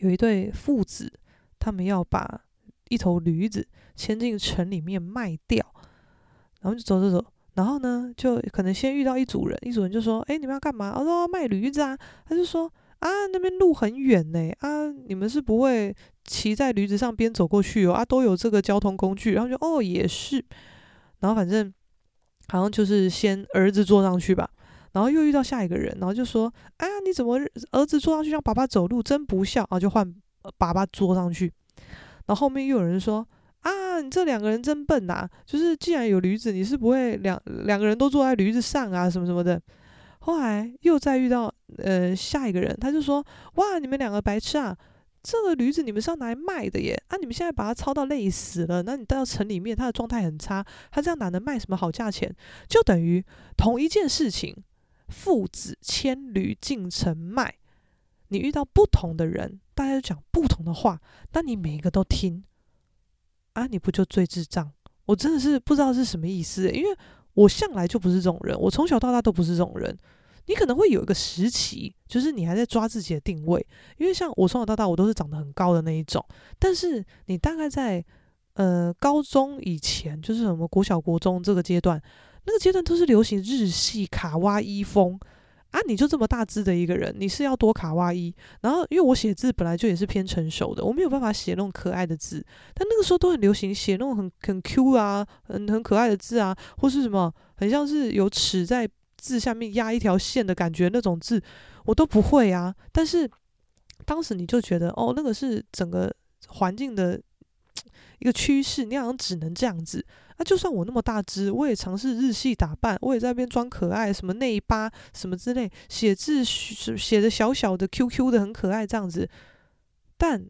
有一对父子，他们要把一头驴子。牵进城里面卖掉，然后就走走走，然后呢，就可能先遇到一组人，一组人就说：“哎，你们要干嘛？”我说：“卖驴子啊。”他就说：“啊，那边路很远呢，啊，你们是不会骑在驴子上边走过去哦，啊，都有这个交通工具。”然后就哦，也是，然后反正好像就是先儿子坐上去吧，然后又遇到下一个人，然后就说：“啊，你怎么儿子坐上去让爸爸走路，真不孝啊！”就换爸爸坐上去，然后后面又有人说。啊，你这两个人真笨呐、就是既然有驴子，你是不会两两个人都坐在驴子上啊，什么什么的。后来又再遇到呃下一个人，他就说：哇，你们两个白痴啊！这个驴子你们是要拿来卖的耶！啊，你们现在把它操到累死了，那你带到城里面，它的状态很差，它这样哪能卖什么好价钱？就等于同一件事情，父子牵驴进城卖，你遇到不同的人，大家就讲不同的话，那你每一个都听。啊！你不就最智障？我真的是不知道是什么意思，因为我向来就不是这种人，我从小到大都不是这种人。你可能会有一个时期，就是你还在抓自己的定位，因为像我从小到大，我都是长得很高的那一种。但是你大概在呃高中以前，就是什么国小、国中这个阶段，那个阶段都是流行日系卡哇伊风。啊，你就这么大只的一个人，你是要多卡哇伊？然后，因为我写字本来就也是偏成熟的，我没有办法写那种可爱的字。但那个时候都很流行写那种很很 Q 啊，很很可爱的字啊，或是什么很像是有尺在字下面压一条线的感觉那种字，我都不会啊。但是当时你就觉得，哦，那个是整个环境的 <tsk> 一个趋势，你好像只能这样子。那、啊、就算我那么大只，我也尝试日系打扮，我也在那边装可爱，什么内八什么之类，写字写的小小的 QQ 的很可爱这样子。但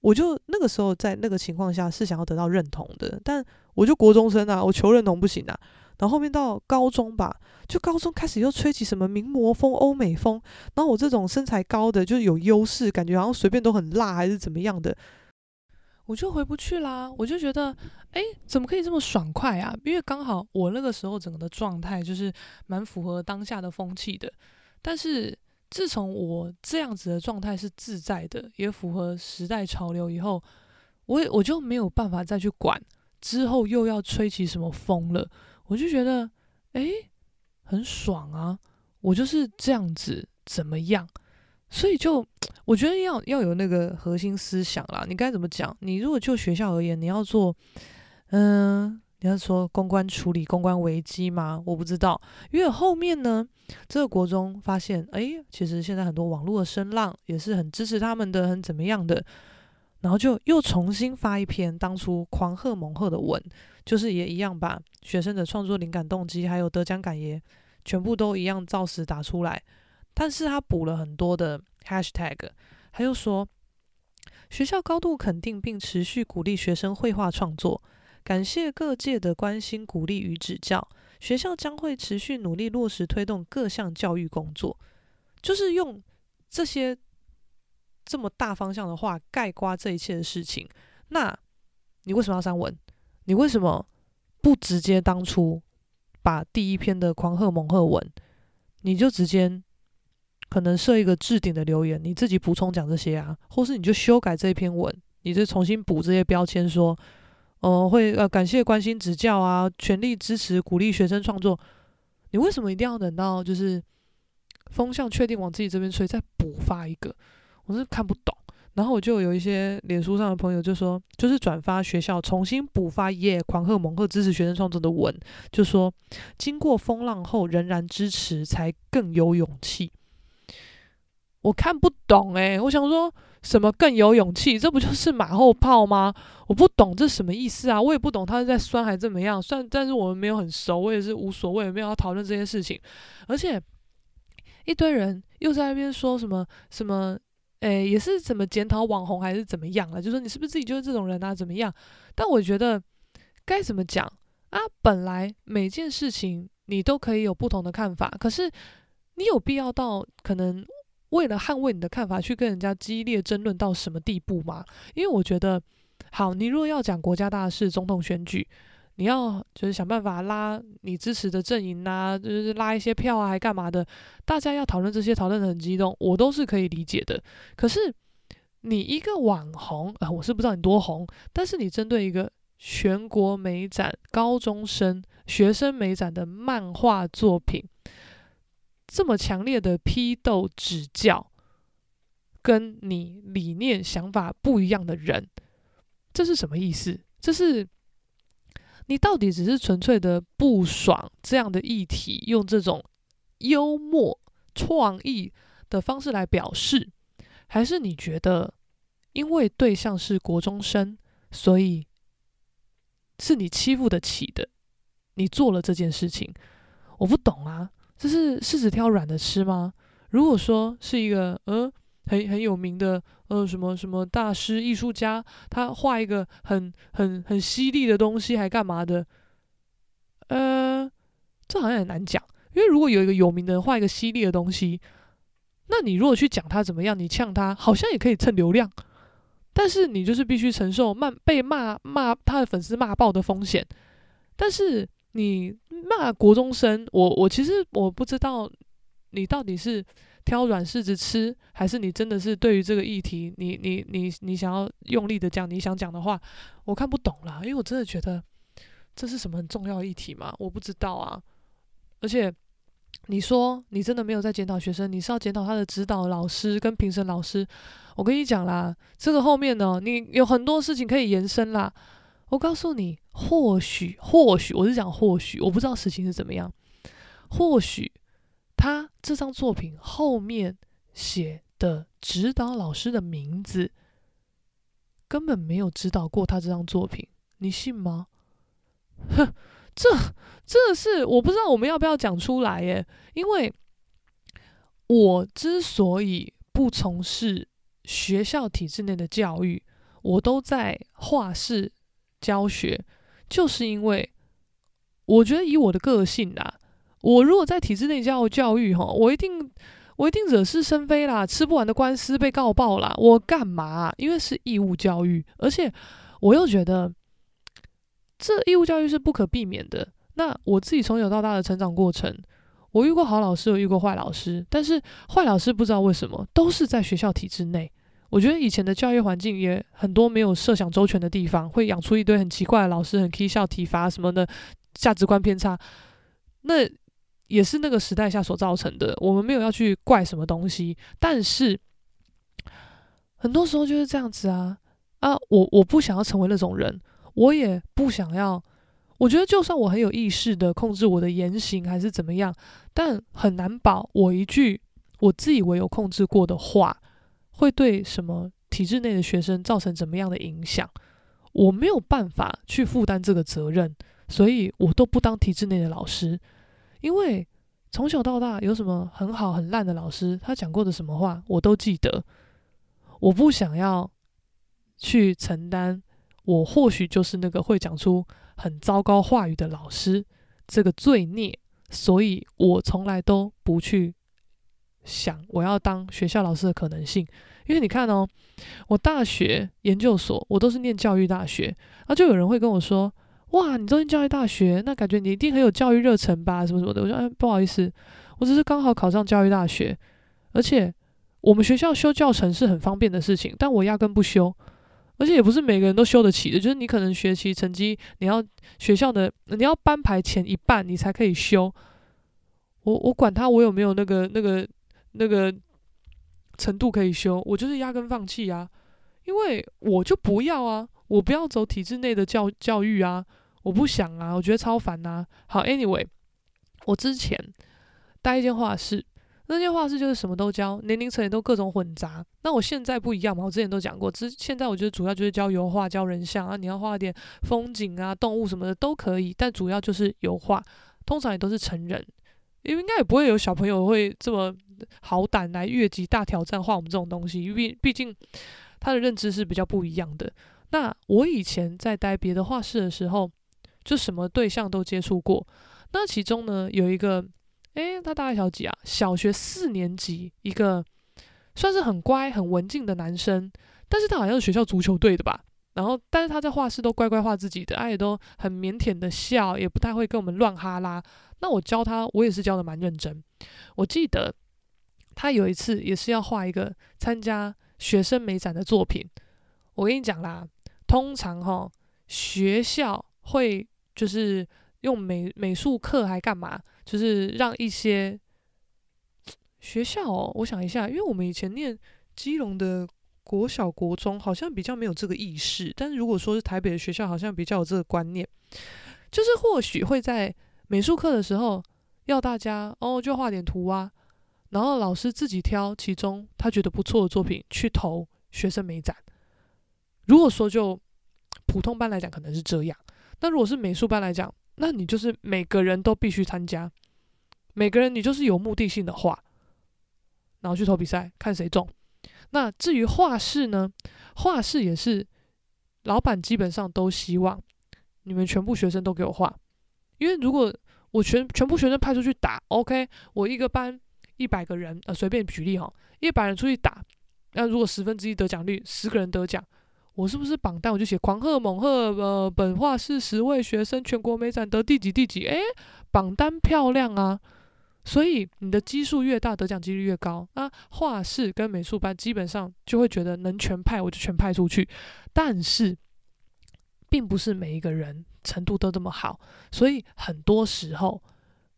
我就那个时候在那个情况下是想要得到认同的，但我就国中生啊，我求认同不行啊。然后后面到高中吧，就高中开始又吹起什么名模风、欧美风，然后我这种身材高的就有优势，感觉好像随便都很辣还是怎么样的，我就回不去啦。我就觉得，哎，怎么可以这么爽快啊？因为刚好我那个时候整个的状态就是蛮符合当下的风气的。但是自从我这样子的状态是自在的，也符合时代潮流以后，我也我就没有办法再去管之后又要吹起什么风了。我就觉得，诶，很爽啊！我就是这样子，怎么样？所以就我觉得要要有那个核心思想啦。你该怎么讲？你如果就学校而言，你要做，嗯、你要说公关处理公关危机吗？我不知道，因为后面呢，这个国中发现，诶，其实现在很多网络的声浪也是很支持他们的，很怎么样的。然后就又重新发一篇当初狂贺猛贺的文，就是也一样把学生的创作灵感动机还有得奖感言全部都一样照实打出来，但是他补了很多的 hashtag，他又说学校高度肯定并持续鼓励学生绘画创作，感谢各界的关心鼓励与指教，学校将会持续努力落实推动各项教育工作，就是用这些。这么大方向的话，概括这一切的事情，那你为什么要删文？你为什么不直接当初把第一篇的狂贺猛贺文，你就直接可能设一个置顶的留言，你自己补充讲这些啊，或是你就修改这篇文，你就重新补这些标签，说，呃，会呃感谢关心指教啊，全力支持鼓励学生创作。你为什么一定要等到就是风向确定往自己这边吹，再补发一个？我是看不懂，然后我就有一些脸书上的朋友就说，就是转发学校重新补发耶狂贺猛贺支持学生创作的文，就说经过风浪后仍然支持，才更有勇气。我看不懂诶、我想说什么更有勇气？这不就是马后炮吗？我不懂这什么意思啊！我也不懂他是在酸还是怎么样，算，但是我们没有很熟，我也是无所谓，没有要讨论这些事情。而且一堆人又在那边说什么什么。诶，也是怎么检讨网红还是怎么样了？就说你是不是自己就是这种人啊？怎么样？但我觉得该怎么讲啊？本来每件事情你都可以有不同的看法，可是你有必要到可能为了捍卫你的看法去跟人家激烈争论到什么地步吗？因为我觉得，好，你如果要讲国家大事、总统选举。你要就是想办法拉你支持的阵营啊，就是拉一些票啊，还干嘛的？大家要讨论这些，讨论得很激动，我都是可以理解的。可是你一个网红啊，我是不知道你多红，但是你针对一个全国美展高中生学生美展的漫画作品，这么强烈的批斗指教，跟你理念想法不一样的人，这是什么意思？这是。你到底只是纯粹的不爽这样的议题，用这种幽默创意的方式来表示，还是你觉得因为对象是国中生，所以是你欺负得起的？你做了这件事情，我不懂啊，这是柿子挑软的吃吗？如果说是一个，嗯。很很有名的，呃，什么什么大师艺术家，他画一个很很很犀利的东西，还干嘛的？呃，这好像很难讲，因为如果有一个有名的人画一个犀利的东西，那你如果去讲他怎么样，你呛他，好像也可以蹭流量，但是你就是必须承受骂被骂骂他的粉丝骂爆的风险。但是你骂国中生，我我其实我不知道你到底是。挑软柿子吃，还是你真的是对于这个议题，你你你你想要用力的讲你想讲的话，我看不懂啦，因为我真的觉得这是什么很重要议题吗？我不知道啊。而且你说你真的没有在检讨学生，你是要检讨他的指导老师跟评审老师。我跟你讲啦，这个后面呢，你有很多事情可以延伸啦。我告诉你，或许或许我是讲或许，我不知道事情是怎么样，或许。他这张作品后面写的指导老师的名字，根本没有指导过他这张作品，你信吗？哼，这这是我不知道我们要不要讲出来耶，因为我之所以不从事学校体制内的教育，我都在画室教学，就是因为我觉得以我的个性啦，我如果在体制内教教育哈，我一定我一定惹是生非啦，吃不完的官司被告爆啦，我干嘛？因为是义务教育，而且我又觉得这义务教育是不可避免的。那我自己从小到大的成长过程，我遇过好老师，我遇过坏老师，但是坏老师不知道为什么都是在学校体制内。我觉得以前的教育环境也很多没有设想周全的地方，会养出一堆很奇怪的老师，很踢笑体罚什么的，价值观偏差。那也是那个时代下所造成的。我们没有要去怪什么东西，但是很多时候就是这样子啊啊！我我不想要成为那种人，我也不想要。我觉得就算我很有意识的控制我的言行还是怎么样，但很难保我一句我自以为有控制过的话，会对什么体制内的学生造成怎么样的影响？我没有办法去负担这个责任，所以我都不当体制内的老师。因为从小到大有什么很好很烂的老师，他讲过的什么话我都记得。我不想要去承担，我或许就是那个会讲出很糟糕话语的老师这个罪孽，所以我从来都不去。想我要当学校老师的可能性，因为你看哦，我大学研究所我都是念教育大学，啊，就有人会跟我说，哇，你都念教育大学，那感觉你一定很有教育热忱吧，什么什么的。我说，哎，不好意思，我只是刚好考上教育大学，而且我们学校修教程是很方便的事情，但我压根不修，而且也不是每个人都修得起的，就是你可能学习成绩，你要学校的你要班排前一半你才可以修，我我管他我有没有那个那个。那个程度可以修，我就是压根放弃啊，因为我就不要啊，我不要走体制内的教教育啊，我不想啊，我觉得超烦呐。好，anyway，我之前待一间画室，那间画室就是什么都教，年龄层也都各种混杂。那我现在不一样嘛，我之前都讲过，之现在我觉得主要就是教油画、教人像啊，你要画点风景啊、动物什么的都可以，但主要就是油画，通常也都是成人。因为应该也不会有小朋友会这么好胆来越级大挑战画我们这种东西，因为毕竟他的认知是比较不一样的。那我以前在待别的画室的时候，就什么对象都接触过。那其中呢，有一个，诶，他大概小几啊？小学四年级，一个算是很乖很文静的男生，但是他好像是学校足球队的吧。然后，但是他在画室都乖乖画自己的，他也都很腼腆的笑，也不太会跟我们乱哈拉。那我教他，我也是教的蛮认真。我记得他有一次也是要画一个参加学生美展的作品。我跟你讲啦，通常齁学校会就是用美美术课还干嘛，就是让一些学校哦，我想一下，因为我们以前念基隆的。国小、国中好像比较没有这个意识，但是如果说是台北的学校，好像比较有这个观念，就是或许会在美术课的时候要大家哦，就画点图啊，然后老师自己挑其中他觉得不错的作品去投学生美展。如果说就普通班来讲，可能是这样；那如果是美术班来讲，那你就是每个人都必须参加，每个人你就是有目的性的画，然后去投比赛，看谁中。那至于画室呢？画室也是老板基本上都希望你们全部学生都给我画，因为如果我全全部学生派出去打，OK，我一个班一百个人，呃，随便举例哈，一百人出去打，那如果十分之一得奖率，十个人得奖，我是不是榜单我就写狂贺猛贺，呃，本画室十位学生全国美展得第几第几？诶，榜单漂亮啊！所以你的基数越大，得奖几率越高。那画室跟美术班基本上就会觉得能全派我就全派出去，但是并不是每一个人程度都这么好。所以很多时候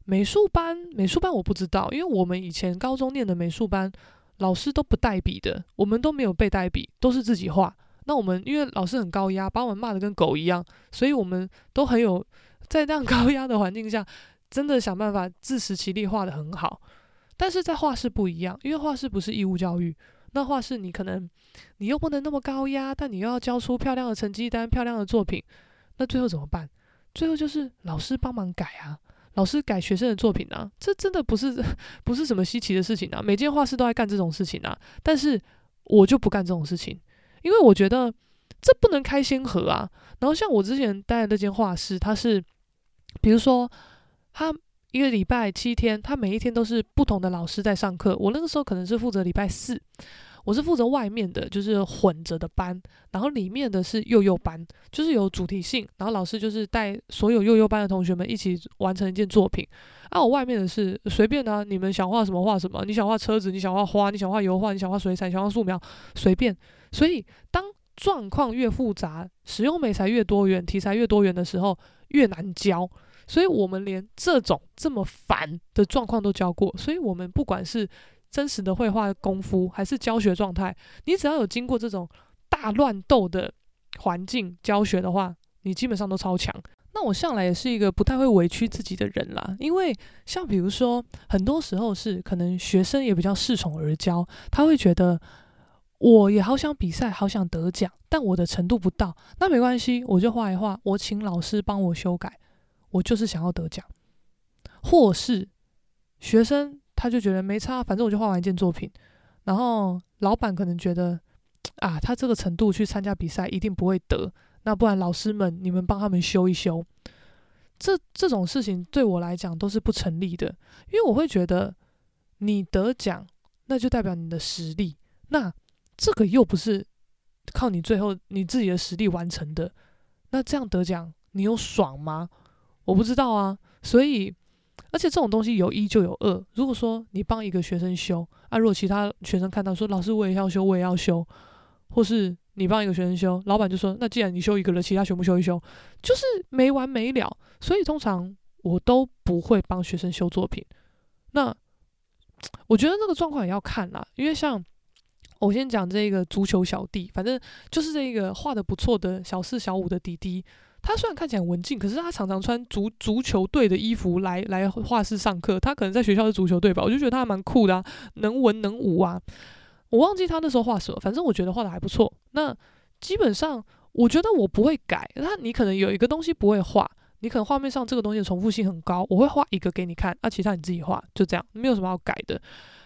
美术班美术班我不知道，因为我们以前高中念的美术班老师都不带笔的，我们都没有背带笔，都是自己画。那我们因为老师很高压，把我们骂得跟狗一样，所以我们都很有在那样高压的环境下。真的想办法自食其力画得很好，但是在画室不一样，因为画室不是义务教育。那画室你可能你又不能那么高压，但你又要交出漂亮的成绩单、漂亮的作品，那最后怎么办？最后就是老师帮忙改啊，老师改学生的作品啊，这真的不是 <laughs> 不是什么稀奇的事情啊，每间画室都在干这种事情啊。但是我就不干这种事情，因为我觉得这不能开先河啊。然后像我之前待的那间画室，它是。比如说他一个礼拜七天，他每一天都是不同的老师在上课。我那个时候可能是负责礼拜四。我是负责外面的，就是混着的班，然后里面的是幼幼班，就是有主题性，然后老师就是带所有幼幼班的同学们一起完成一件作品。啊，我外面的是随便的啊，你们想画什么画什么，你想画车子，你想画花，你想画油画，你想画水彩，想画素描，随便。所以当状况越复杂，使用美材越多元，题材越多元的时候，越难教。所以我们连这种这么烦的状况都教过，所以我们不管是。真实的绘画功夫还是教学状态，你只要有经过这种大乱斗的环境教学的话，你基本上都超强。那我向来也是一个不太会委屈自己的人啦，因为像比如说，很多时候是可能学生也比较恃宠而骄，他会觉得我也好想比赛，好想得奖，但我的程度不到，那没关系，我就画一画，我请老师帮我修改，我就是想要得奖，或是学生。他就觉得没差，反正我就画完一件作品。然后老板可能觉得，啊，他这个程度去参加比赛一定不会得。那不然老师们，你们帮他们修一修。这这种事情对我来讲都是不成立的，因为我会觉得你得奖，那就代表你的实力。那这个又不是靠你最后你自己的实力完成的。那这样得奖，你有爽吗？我不知道啊。所以。而且这种东西有一就有二。如果说你帮一个学生修，啊，如果其他学生看到说老师我也要修，我也要修，或是你帮一个学生修，老板就说那既然你修一个了，其他全部修一修，就是没完没了。所以通常我都不会帮学生修作品。那我觉得那个状况也要看啦，因为像我先讲这个足球小弟，反正就是这个画的不错的小四小五的弟弟。他虽然看起来文静，可是他常常穿足足球队的衣服来来画室上课。他可能在学校是足球队吧，我就觉得他还蛮酷的啊，能文能武啊。我忘记他那时候画什么，反正我觉得画的还不错。那基本上，我觉得我不会改。那你可能有一个东西不会画，你可能画面上这个东西的重复性很高，我会画一个给你看，啊，其他你自己画，就这样，没有什么要改的。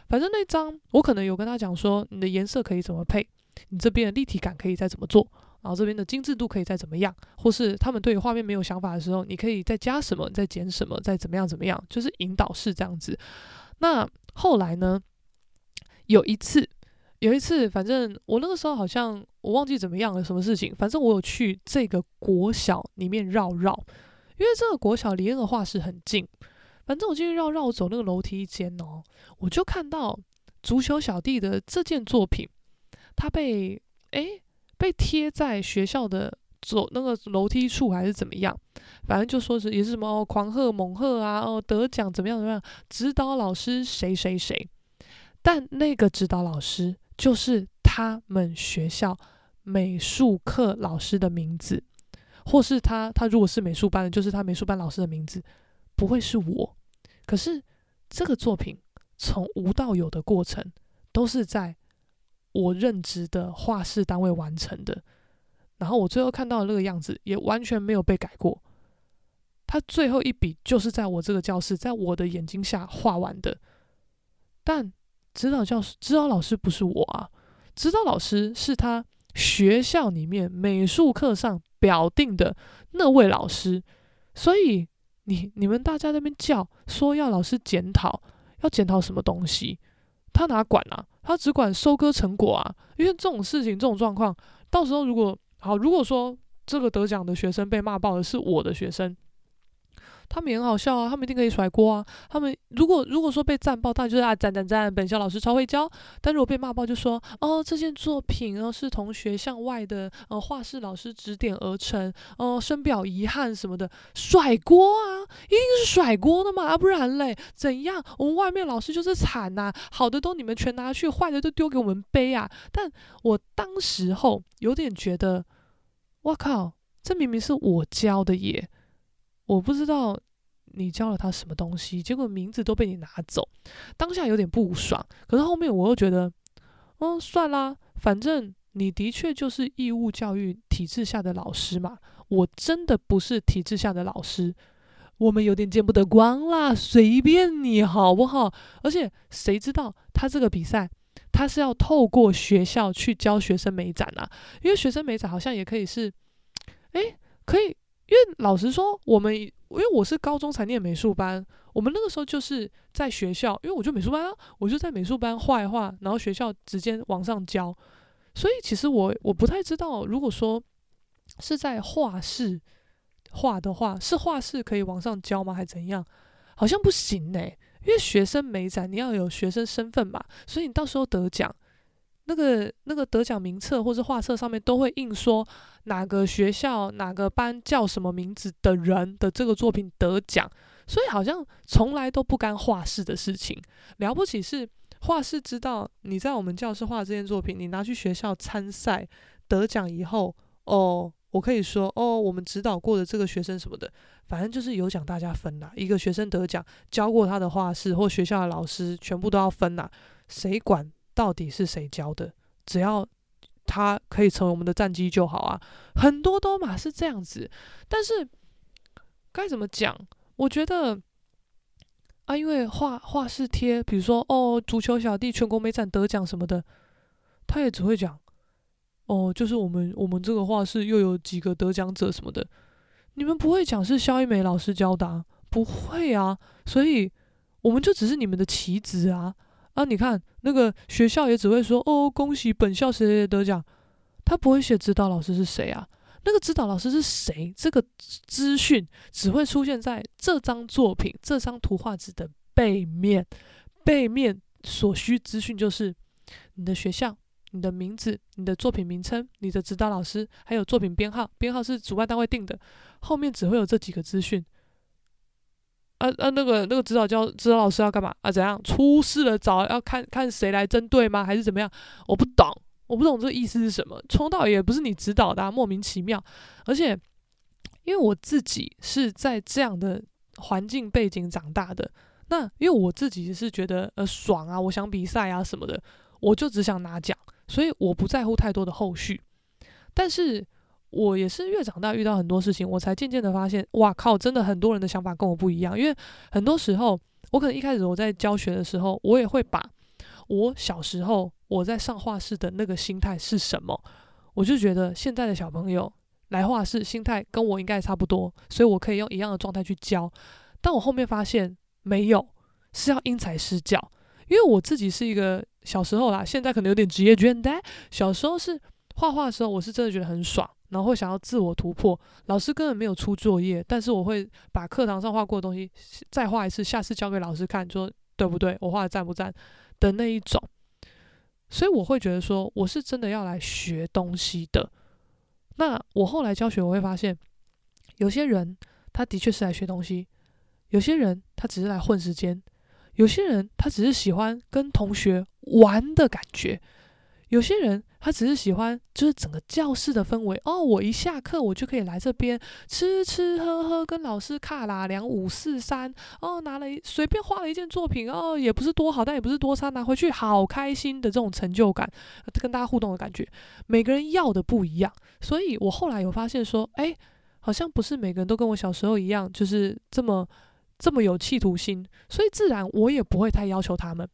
反正那张我可能有跟他讲说，你的颜色可以怎么配，你这边的立体感可以再怎么做。然后这边的精致度可以再怎么样，或是他们对于画面没有想法的时候，你可以再加什么，再减什么，再怎么样怎么样，就是引导式这样子。那后来呢，有一次，有一次，反正我那个时候好像我忘记怎么样了，什么事情，反正我有去这个国小里面绕绕，因为这个国小离那个画室很近。反正我进去绕绕，我走那个楼梯间哦，我就看到足球小弟的这件作品，他被诶。被贴在学校的走那个楼梯处还是怎么样？反正就说是也是什么哦，狂贺猛贺啊，哦得奖怎么样怎么样？指导老师谁谁谁？但那个指导老师就是他们学校美术课老师的名字，或是他他如果是美术班的，就是他美术班老师的名字，不会是我。可是这个作品从无到有的过程都是在。我任职的画室单位完成的，然后我最后看到的那个样子也完全没有被改过。他最后一笔就是在我这个教室，在我的眼睛下画完的。但指导教师、指导老师不是我啊，指导老师是他学校里面美术课上表定的那位老师。所以你你们大家那边叫说要老师检讨，要检讨什么东西？他哪管啊？他只管收割成果啊！因为这种事情、这种状况，到时候如果好，如果说这个得奖的学生被骂爆的是我的学生。他们也很好笑啊，他们一定可以甩锅啊。他们如果如果说被赞爆，他就是啊赞赞赞，本校老师超会教。但如果被骂爆，就说哦，这件作品哦是同学校外的呃画室老师指点而成，哦深表遗憾什么的，甩锅啊，一定是甩锅的嘛，啊不然嘞怎样？我们外面老师就是惨呐，好的都你们全拿去，坏的都丢给我们背啊。但我当时候有点觉得，我靠，这明明是我教的耶。我不知道你教了他什么东西，结果名字都被你拿走，当下有点不爽。可是后面我又觉得，哦，算啦，反正你的确就是义务教育体制下的老师嘛。我真的不是体制下的老师，我们有点见不得光啦，随便你好不好？而且谁知道他这个比赛，他是要透过学校去教学生美展啊？因为学生美展好像也可以是，诶，可以。因为老实说，我们因为我是高中才念美术班，我们那个时候就是在学校，因为我就美术班啊，我就在美术班画一画，然后学校直接往上教。所以其实我我不太知道，如果说是在画室画的话，是画室可以往上教吗？还怎样？好像不行呢、因为学生美展你要有学生身份嘛，所以你到时候得奖。那个那个得奖名册或是画册上面都会印说哪个学校哪个班叫什么名字的人的这个作品得奖，所以好像从来都不干画室的事情。了不起是画室知道你在我们教室画这件作品，你拿去学校参赛得奖以后，哦，我可以说哦，我们指导过的这个学生什么的，反正就是有奖大家分啦。一个学生得奖，教过他的画室或学校的老师全部都要分啦，谁管？到底是谁教的？只要他可以成为我们的战绩就好啊！很多都嘛是这样子，但是该怎么讲？我觉得啊，因为画画室贴，比如说哦，足球小弟全国美展得奖什么的，他也只会讲哦，就是我们我们这个画室又有几个得奖者什么的，你们不会讲是肖一梅老师教的啊，不会啊，所以我们就只是你们的棋子啊。啊，你看那个学校也只会说哦，恭喜本校谁谁谁得奖，他不会写指导老师是谁啊？那个指导老师是谁？这个资讯只会出现在这张作品、这张图画纸的背面。背面所需资讯就是你的学校、你的名字、你的作品名称、你的指导老师，还有作品编号，编号是主办单位定的。后面只会有这几个资讯。啊啊，那个那个指导教指导老师要干嘛啊？怎样出事了找要看看谁来针对吗？还是怎么样？我不懂，我不懂这个意思是什么。冲到也不是你指导的啊，莫名其妙。而且因为我自己是在这样的环境背景长大的，那因为我自己是觉得呃爽啊，我想比赛啊什么的，我就只想拿奖，所以我不在乎太多的后续。但是。我也是越长大遇到很多事情，我才渐渐的发现，哇靠，真的很多人的想法跟我不一样。因为很多时候，我可能一开始我在教学的时候，我也会把我小时候我在上画室的那个心态是什么，我就觉得现在的小朋友来画室心态跟我应该差不多，所以我可以用一样的状态去教。但我后面发现没有，是要因材施教。因为我自己是一个小时候啦，现在可能有点职业倦怠。小时候是画画的时候，我是真的觉得很爽。然后会想要自我突破，老师根本没有出作业，但是我会把课堂上画过的东西再画一次，下次交给老师看，说对不对，我画的赞不赞的那一种。所以我会觉得说，我是真的要来学东西的。那我后来教学，我会发现，有些人他的确是来学东西，有些人他只是来混时间，有些人他只是喜欢跟同学玩的感觉。有些人他只是喜欢，就是整个教室的氛围哦。我一下课，我就可以来这边吃吃喝喝，跟老师卡啦两五四三哦，拿了随便画了一件作品哦，也不是多好，但也不是多差，拿回去好开心的这种成就感，跟大家互动的感觉。每个人要的不一样，所以我后来有发现说，哎，好像不是每个人都跟我小时候一样，就是这么。这么有企图心，所以自然我也不会太要求他们。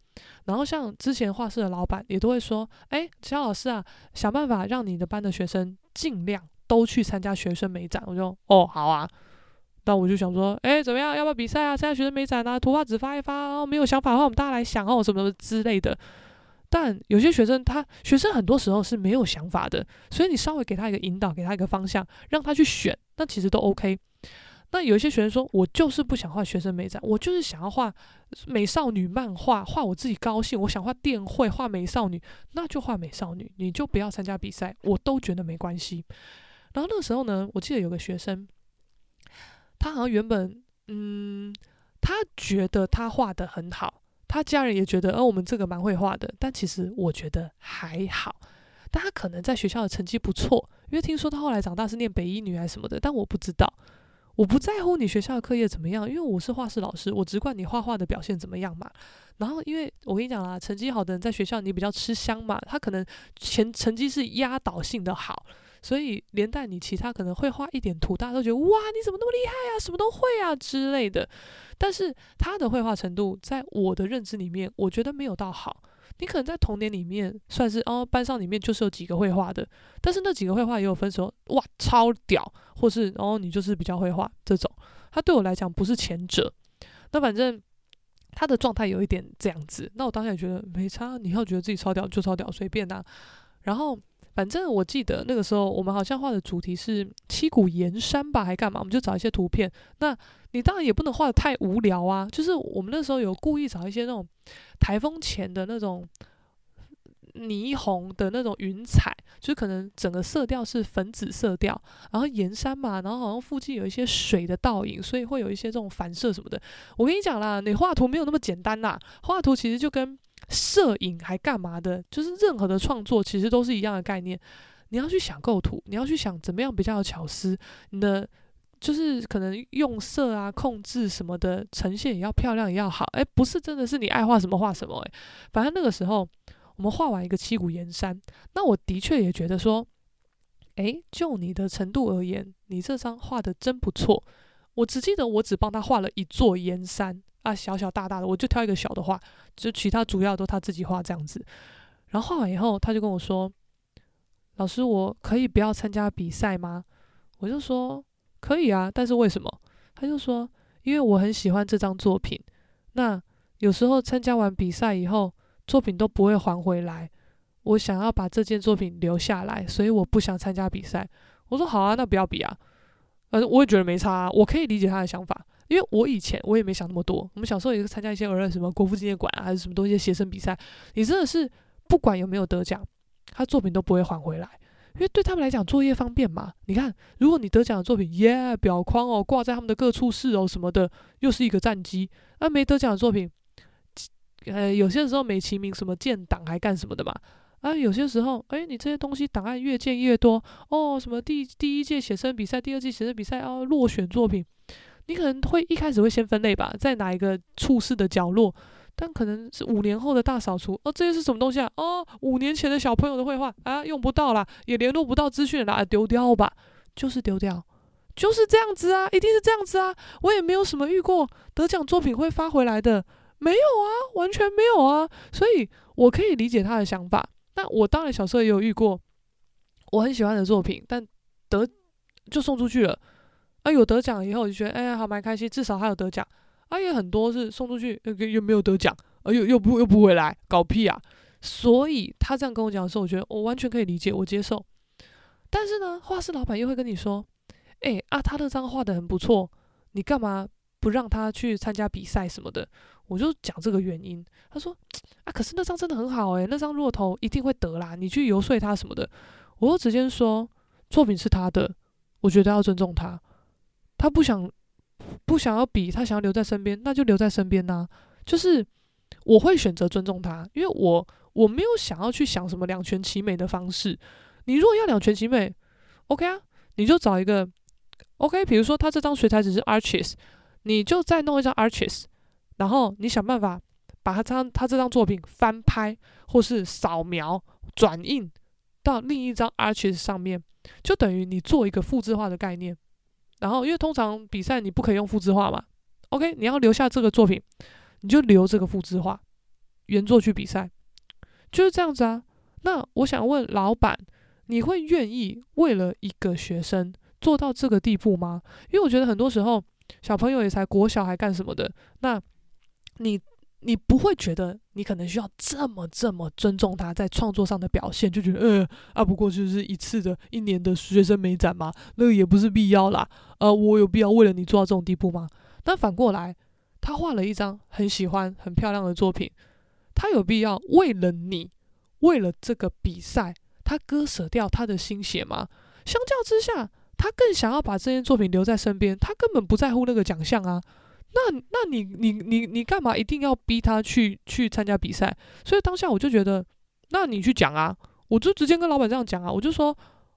然后像之前画室的老板也都会说：“哎，肖老师啊，想办法让你的班的学生尽量都去参加学生美展。”我就哦，好啊。那我就想说：“哎，怎么样？要不要比赛啊？参加学生美展啊？图画纸发一发哦。没有想法的话，我们大家来想哦，什么什么之类的。”但有些学生他学生很多时候是没有想法的，所以你稍微给他一个引导，给他一个方向，让他去选，那其实都 OK。那有一些学生说，我就是不想画学生美展，我就是想要画美少女漫画，画我自己高兴。我想画电绘，画美少女，那就画美少女，你就不要参加比赛，我都觉得没关系。然后那个时候呢，我记得有个学生，他好像原本，嗯，他觉得他画得很好，他家人也觉得，呃，我们这个蛮会画的，但其实我觉得还好。但他可能在学校的成绩不错，因为听说他后来长大是念北一女还是什么的，但我不知道。我不在乎你学校的课业怎么样，因为我是画室老师，我只管你画画的表现怎么样嘛。然后，因为我跟你讲啦，成绩好的人在学校你比较吃香嘛，他可能前成绩是压倒性的好，所以连带你其他可能会画一点图，大家都觉得哇，你怎么那么厉害啊，什么都会啊之类的。但是他的绘画程度在我的认知里面，我觉得没有到好，你可能在童年里面算是哦，班上里面就是有几个会画的，但是那几个会画也有分说哇超屌，或是哦你就是比较会画这种。他对我来讲不是前者，那反正他的状态有一点这样子。那我当下也觉得没差，你要觉得自己超屌就超屌，随便呐、然后。反正我记得那个时候，我们好像画的主题是七股盐山吧，还干嘛？我们就找一些图片。那你当然也不能画得太无聊啊，就是我们那时候有故意找一些那种台风前的那种霓虹的那种云彩，就是可能整个色调是粉紫色调，然后盐山嘛，然后好像附近有一些水的倒影，所以会有一些这种反射什么的。我跟你讲啦，你画图没有那么简单呐，画图其实就跟。摄影还干嘛的？就是任何的创作其实都是一样的概念。你要去想构图，你要去想怎么样比较有巧思。你的就是可能用色啊、控制什么的呈现也要漂亮，也要好。诶，不是真的是你爱画什么画什么。诶，反正那个时候我们画完一个七股岩山，那我的确也觉得说，诶，就你的程度而言，你这张画的真不错。我只记得我只帮他画了一座岩山。啊，小小大大的，我就挑一个小的画，就其他主要都他自己画这样子。然后画完以后，他就跟我说：“老师，我可以不要参加比赛吗？”我就说：“可以啊，但是为什么？”他就说：“因为我很喜欢这张作品。那有时候参加完比赛以后，作品都不会还回来。我想要把这件作品留下来，所以我不想参加比赛。”我说：“好啊，那不要比啊。”呃，我也觉得没差啊，我可以理解他的想法。因为我以前我也没想那么多，我们小时候也是参加一些儿什么国父纪念馆啊，还是什么东西的写生比赛。你真的是不管有没有得奖，他作品都不会还回来，因为对他们来讲作业方便嘛。你看，如果你得奖的作品，耶，表框哦，挂在他们的各处室哦什么的，又是一个战绩。那没得奖的作品，呃，有些时候美其名什么建档还干什么的嘛。啊，有些时候，哎，你这些东西档案越建越多哦，什么第第一届写生比赛，第二届写生比赛哦，落选作品。你可能会一开始会先分类吧，在哪一个处室的角落，但可能是五年后的大扫除哦，这些是什么东西啊？哦，五年前的小朋友的绘画啊，用不到啦，也联络不到资讯了，啊，丢掉吧，就是丢掉，就是这样子啊，一定是这样子啊，我也没有什么遇过得奖作品会发回来的，没有啊，完全没有啊，所以我可以理解他的想法。那我当然小时候也有遇过我很喜欢的作品，但得就送出去了。啊，有得奖以后我就觉得，哎呀，好蛮开心，至少还有得奖。啊，也很多是送出去又又没有得奖，啊，又又不又不回来，搞屁啊！所以他这样跟我讲的时候，我觉得我完全可以理解，我接受。但是呢，画室老板又会跟你说，哎啊，他那张画得很不错，你干嘛不让他去参加比赛什么的？我就讲这个原因。他说，啊，可是那张真的很好诶，那张骆驼一定会得啦，你去游说他什么的。我就直接说，作品是他的，我觉得要尊重他。他不想不想要比，他想要留在身边，那就留在身边呐、就是我会选择尊重他，因为我我没有想要去想什么两全其美的方式。你如果要两全其美，OK 啊，你就找一个 OK。比如说他这张水彩纸是 Arches，你就再弄一张 Arches，然后你想办法把他张他这张作品翻拍或是扫描转印到另一张 Arches 上面，就等于你做一个复制化的概念。然后，因为通常比赛你不可以用复制画嘛，OK，你要留下这个作品，你就留这个复制画，原作去比赛，就是这样子啊。那我想问老板，你会愿意为了一个学生做到这个地步吗？因为我觉得很多时候小朋友也才国小还干什么的，那你。你不会觉得你可能需要这么这么尊重他在创作上的表现，就觉得呃啊，不过就是一次的一年的学生美展嘛，那个也不是必要啦。呃，我有必要为了你做到这种地步吗？但反过来，他画了一张很喜欢、很漂亮的作品，他有必要为了你，为了这个比赛，他割舍掉他的心血吗？相较之下，他更想要把这件作品留在身边，他根本不在乎那个奖项啊。那那你你你你干嘛一定要逼他去去参加比赛？所以当下我就觉得，那你去讲啊，我就直接跟老板这样讲啊，我就说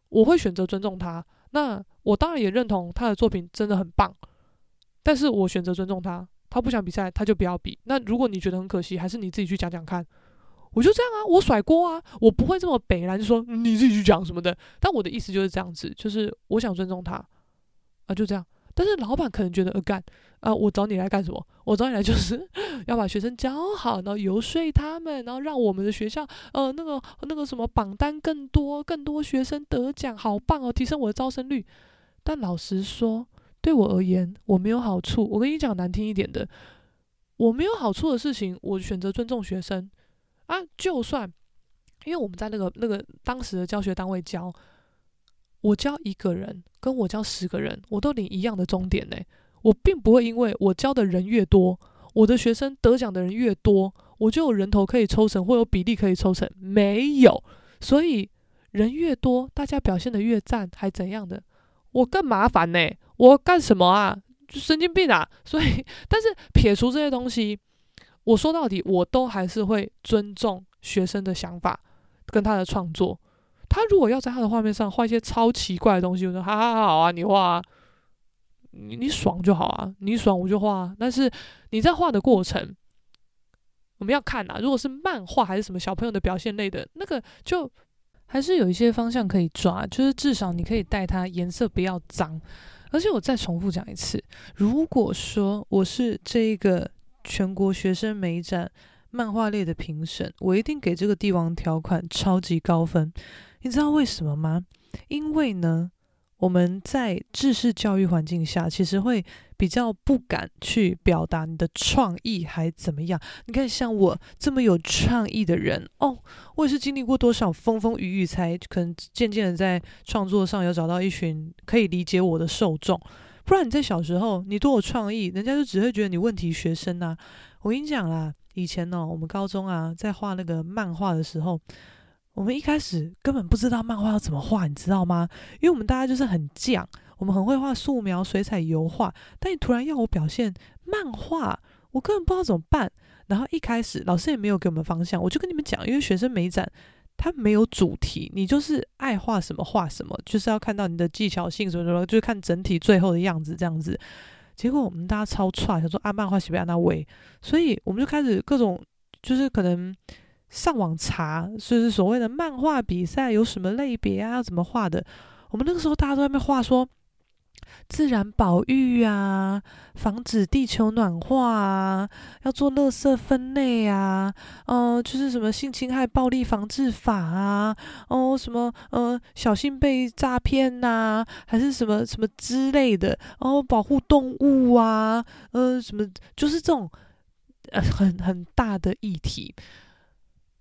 我会选择尊重他。那我当然也认同他的作品真的很棒，但是我选择尊重他，他不想比赛他就不要比。那如果你觉得很可惜，还是你自己去讲讲看。我就这样啊，我甩锅啊，我不会这么北然，说你自己去讲什么的。但我的意思就是这样子，就是我想尊重他啊，就这样。但是老板可能觉得，呃，干啊，我找你来干什么？我找你来就是 <laughs> 要把学生教好，然后游说他们，然后让我们的学校，呃，那个那个什么榜单更多，更多学生得奖，好棒哦，提升我的招生率。但老实说，对我而言，我没有好处。我跟你讲难听一点的，我没有好处的事情，我选择尊重学生啊。就算因为我们在那个那个当时的教学单位教，我教一个人，跟我教十个人，我都领一样的终点呢。我并不会因为我教的人越多，我的学生得奖的人越多，我就有人头可以抽成，或有比例可以抽成。没有，所以人越多，大家表现得越赞，还怎样的？我更麻烦呢，我干什么啊？神经病啊！<laughs> 所以，但是撇除这些东西，我说到底，我都还是会尊重学生的想法跟他的创作。他如果要在他的画面上画一些超奇怪的东西，我说好好好啊，你画啊，你你爽就好啊，你爽我就画啊。但是你在画的过程，我们要看啊，如果是漫画还是什么小朋友的表现类的，那个就。还是有一些方向可以抓，就是至少你可以带它颜色不要脏。而且我再重复讲一次，如果说我是这一个全国学生美展漫画类的评审，我一定给这个帝王条款超级高分。你知道为什么吗？因为呢。我们在制式教育环境下，其实会比较不敢去表达你的创意还怎么样。你看，像我这么有创意的人哦，我也是经历过多少风风雨雨，才可能渐渐的在创作上有找到一群可以理解我的受众。不然你在小时候，你多有创意，人家就只会觉得你问题学生啊。我跟你讲啦，以前呢、我们高中啊，在画那个漫画的时候。我们一开始根本不知道漫画要怎么画，你知道吗？因为我们大家就是很犟，我们很会画素描、水彩、油画。但你突然要我表现漫画，我根本不知道怎么办。然后一开始老师也没有给我们方向，我就跟你们讲，因为学生美展它没有主题，你就是爱画什么画什么，就是要看到你的技巧性什么什么，就是看整体最后的样子这样子。结果我们大家超串，想说啊，漫画喜不喜欢那位，所以我们就开始各种，就是可能。上网查，就是所谓的漫画比赛有什么类别啊？要怎么画的？我们那个时候大家都在那边画说自然保育啊，防止地球暖化啊，要做垃圾分类啊，哦、就是什么性侵害暴力防治法啊，哦，什么呃，小心被诈骗呐，还是什么什么之类的，哦，保护动物啊，呃，什么就是这种呃很很大的议题。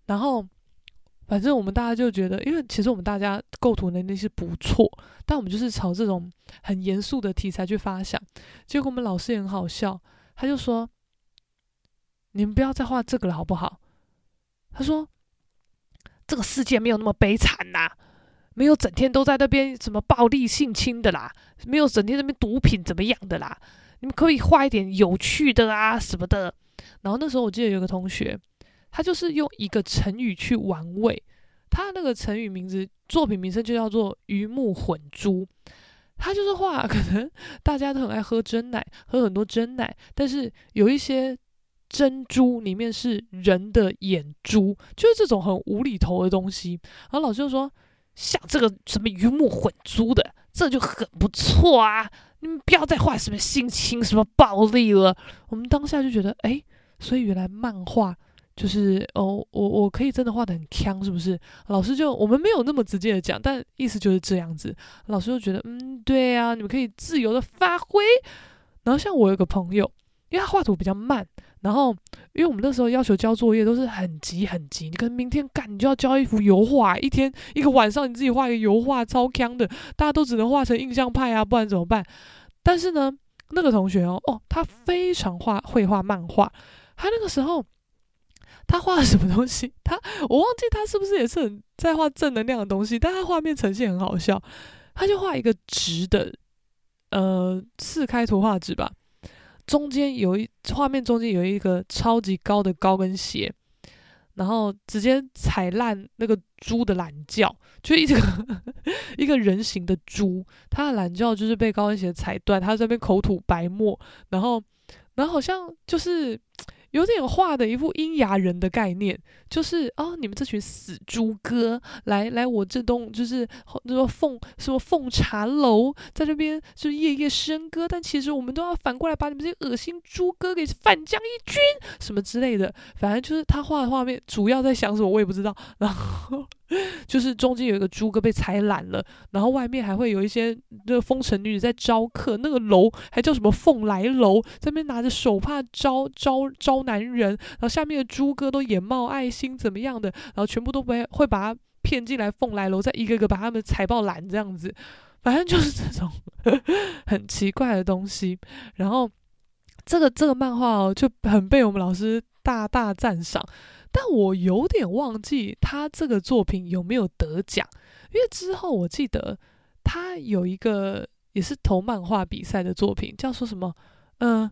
然后，反正我们大家就觉得，因为其实我们大家构图能力是不错，但我们就是朝这种很严肃的题材去发想。结果我们老师也很好笑，他就说：“你们不要再画这个了，好不好？”他说：“这个世界没有那么悲惨呐，没有整天都在那边什么暴力性侵的啦，没有整天那边毒品怎么样的啦，你们可以画一点有趣的啊什么的。”然后那时候我记得有个同学。他就是用一个成语去玩味，他那个成语名字、作品名称就叫做“鱼目混珠”。他就是画，可能大家都很爱喝真奶，喝很多真奶，但是有一些珍珠里面是人的眼珠，就是这种很无厘头的东西。然后老师就说：“像这个什么鱼目混珠的，这就很不错啊！你们不要再画什么性侵、什么暴力了。”我们当下就觉得，哎，所以原来漫画。就是哦，我我可以真的画得很锵，是不是？老师就我们没有那么直接的讲，但意思就是这样子。老师就觉得，嗯，对啊，你们可以自由的发挥。然后像我有个朋友，因为他画图比较慢，然后因为我们那时候要求交作业都是很急很急，你可能明天赶你就要交一幅油画，一天一个晚上你自己画一个油画超锵的，大家都只能画成印象派啊，不然怎么办？但是呢，那个同学哦哦，他非常画会画漫画，他那个时候。他画了什么东西？他 <laughs> 我忘记他是不是也是很在画正能量的东西，但他画面呈现很好笑。他就画一个直的，呃，四开图画纸吧，中间有一画面中间有一个超级高的高跟鞋，然后直接踩烂那个猪的懒觉，就一个 <laughs> 一个人形的猪，他的懒觉就是被高跟鞋踩断，他在那边口吐白沫，然后然后好像就是。有点画的一副阴阳人的概念，就是啊，你们这群死猪哥，来来我这栋就是那个凤什么凤茶楼，在这边就夜夜笙歌，但其实我们都要反过来把你们这些恶心猪哥给反将一军，什么之类的。反正就是他画的画面，主要在想什么我也不知道。然后就是中间有一个猪哥被踩烂了，然后外面还会有一些那个风尘女子在招客，那个楼还叫什么凤来楼，在那边拿着手帕招招招男人，然后下面的猪哥都眼冒爱心怎么样的，然后全部都被会把他骗进来凤来楼，再一个个把他们踩爆烂这样子，反正就是这种 <laughs> 很奇怪的东西。然后这个这个漫画哦，就很被我们老师大大赞赏。但我有点忘记他这个作品有没有得奖，因为之后我记得他有一个也是投漫画比赛的作品，叫说什么，嗯、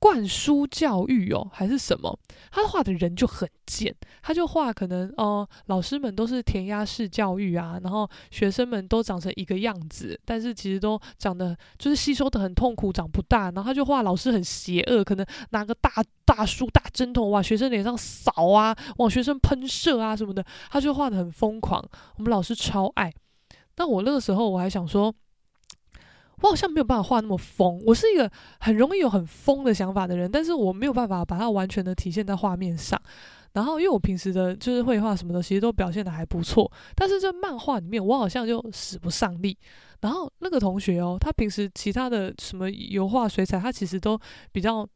灌输教育哦，还是什么？他画的人就很贱，他就画可能哦、老师们都是填鸭式教育啊，然后学生们都长成一个样子，但是其实都长得就是吸收的很痛苦，长不大。然后他就画老师很邪恶，可能拿个大大树大针头往学生脸上扫啊，往学生喷射啊什么的，他就画的很疯狂。我们老师超爱。那我那个时候我还想说。我好像没有办法画那么疯，我是一个很容易有很疯的想法的人，但是我没有办法把它完全的体现在画面上。然后，因为我平时的就是绘画什么的，其实都表现的还不错，但是这漫画里面我好像就使不上力。然后那个同学哦，他平时其他的什么油画、水彩，他其实都比较。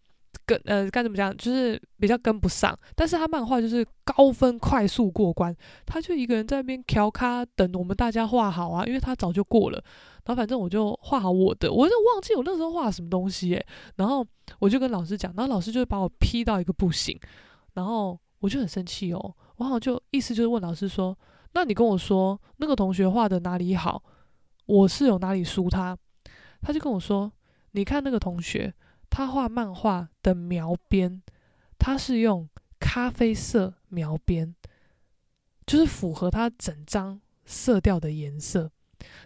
跟呃该怎么讲，就是比较跟不上，但是他漫画就是高分快速过关，他就一个人在那边调咖等我们大家画好啊，因为他早就过了，然后反正我就画好我的，我就忘记我那时候画什么东西诶，然后我就跟老师讲，然后老师就把我批到一个不行，然后我就很生气哦，我好像就意思就是问老师说，那你跟我说那个同学画的哪里好，我是有哪里输他，他就跟我说，你看那个同学。他画漫画的描边，他是用咖啡色描边，就是符合他整张色调的颜色。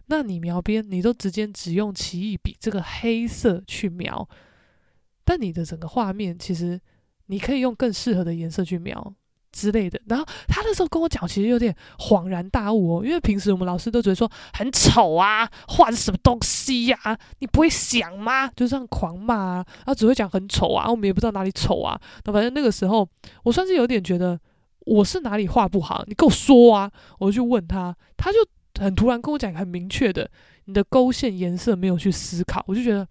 那你描边，你都直接只用奇异笔这个黑色去描，但你的整个画面其实你可以用更适合的颜色去描。之类的，然后他那时候跟我讲，其实有点恍然大悟哦，因为平时我们老师都觉得说很丑啊，画的什么东西呀、你不会想吗？就这样狂骂啊，然后只会讲很丑啊，我们也不知道哪里丑啊。那反正那个时候，我算是有点觉得我是哪里画不好，你跟我说啊，我就去问他，他就很突然跟我讲很明确的，你的勾线颜色没有去思考，我就觉得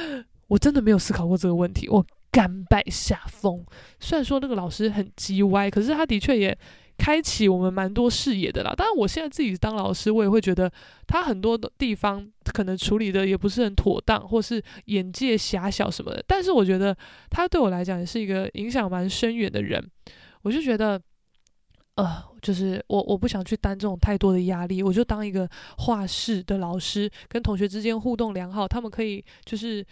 <gasps> 我真的没有思考过这个问题，我。甘拜下风，虽然说那个老师很叽歪，可是他的确也开启我们蛮多视野的啦。当然，我现在自己当老师，我也会觉得他很多的地方可能处理的也不是很妥当，或是眼界狭小什么的。但是我觉得他对我来讲也是一个影响蛮深远的人。我就觉得，呃，就是我我不想去担这种太多的压力，我就当一个画室的老师，跟同学之间互动良好，他们可以就是。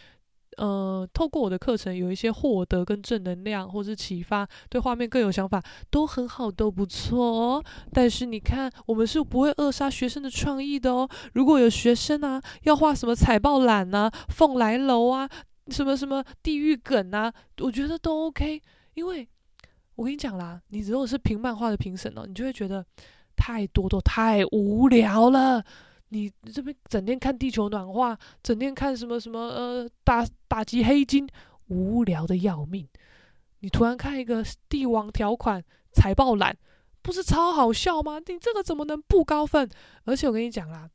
呃，透过我的课程有一些获得跟正能量，或是启发，对画面更有想法，都很好，都不错哦。但是你看，我们是不会扼杀学生的创意的哦。如果有学生啊要画什么踩爆懒啊、凤来楼啊、什么什么地狱梗啊，我觉得都 OK。因为我跟你讲啦，你如果是评漫画的评审哦，你就会觉得太多都太无聊了。你这边整天看地球暖化，整天看什么什么呃打打击黑金，无聊的要命。你突然看一个帝王条款踩爆蓝，不是超好笑吗？你这个怎么能不高分？而且我跟你讲啦，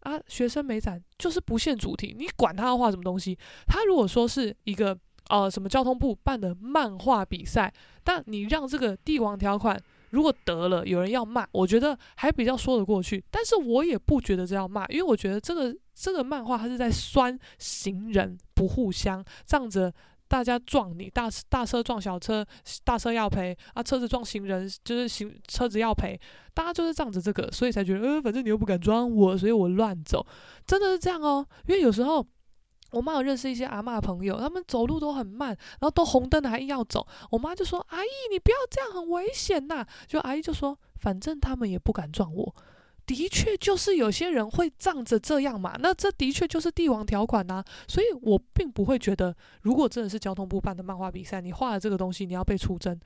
啊，学生美展就是不限主题，你管他要画什么东西。他如果说是一个呃什么交通部办的漫画比赛，但你让这个帝王条款。如果得了，有人要骂，我觉得还比较说得过去。但是我也不觉得这要骂，因为我觉得这个这个漫画它是在酸行人不互相，仗着大家撞你，大大车撞小车，大车要赔啊，车子撞行人就是行车子要赔，大家就是仗着这个，所以才觉得，呃，反正你又不敢撞我，所以我乱走，真的是这样哦。因为有时候。我妈有认识一些阿嬷朋友，他们走路都很慢，然后都红灯了还硬要走。我妈就说：“阿姨，你不要这样，很危险呐。”就阿姨就说：“反正他们也不敢撞我，的确就是有些人会仗着这样嘛，那这的确就是帝王条款呐、所以我并不会觉得，如果真的是交通部办的漫画比赛，你画了这个东西，你要被出征，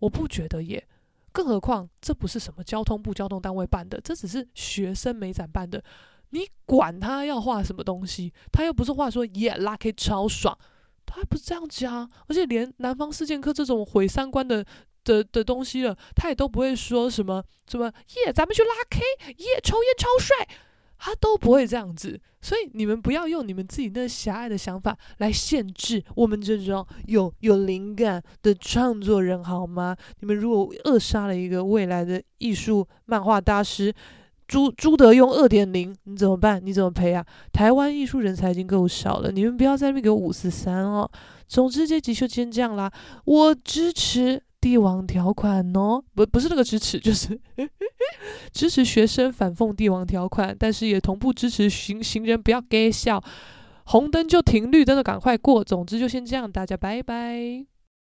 我不觉得耶。更何况这不是什么交通部交通单位办的，这只是学生美展办的，你管他要画什么东西，他又不是画说耶拉 K 超爽，他不是这样讲，而且连南方四剑客这种毁三观的。的的东西了，他也都不会说什么什么耶，咱们去拉 K，耶，抽烟超帅，他都不会这样子。所以你们不要用你们自己那狭隘的想法来限制我们这种有有灵感的创作人，好吗？你们如果扼杀了一个未来的艺术漫画大师朱朱德庸二点零，你怎么办？你怎么赔啊？台湾艺术人才已经够少了，你们不要在那边给我五四三哦。总之这集就先这样啦，我支持。帝王条款哦，不不是那个支持，就是 <laughs> 支持学生反讽帝王条款，但是也同步支持行行人不要给笑，红灯就停，绿灯的赶快过。总之就先这样，大家拜拜。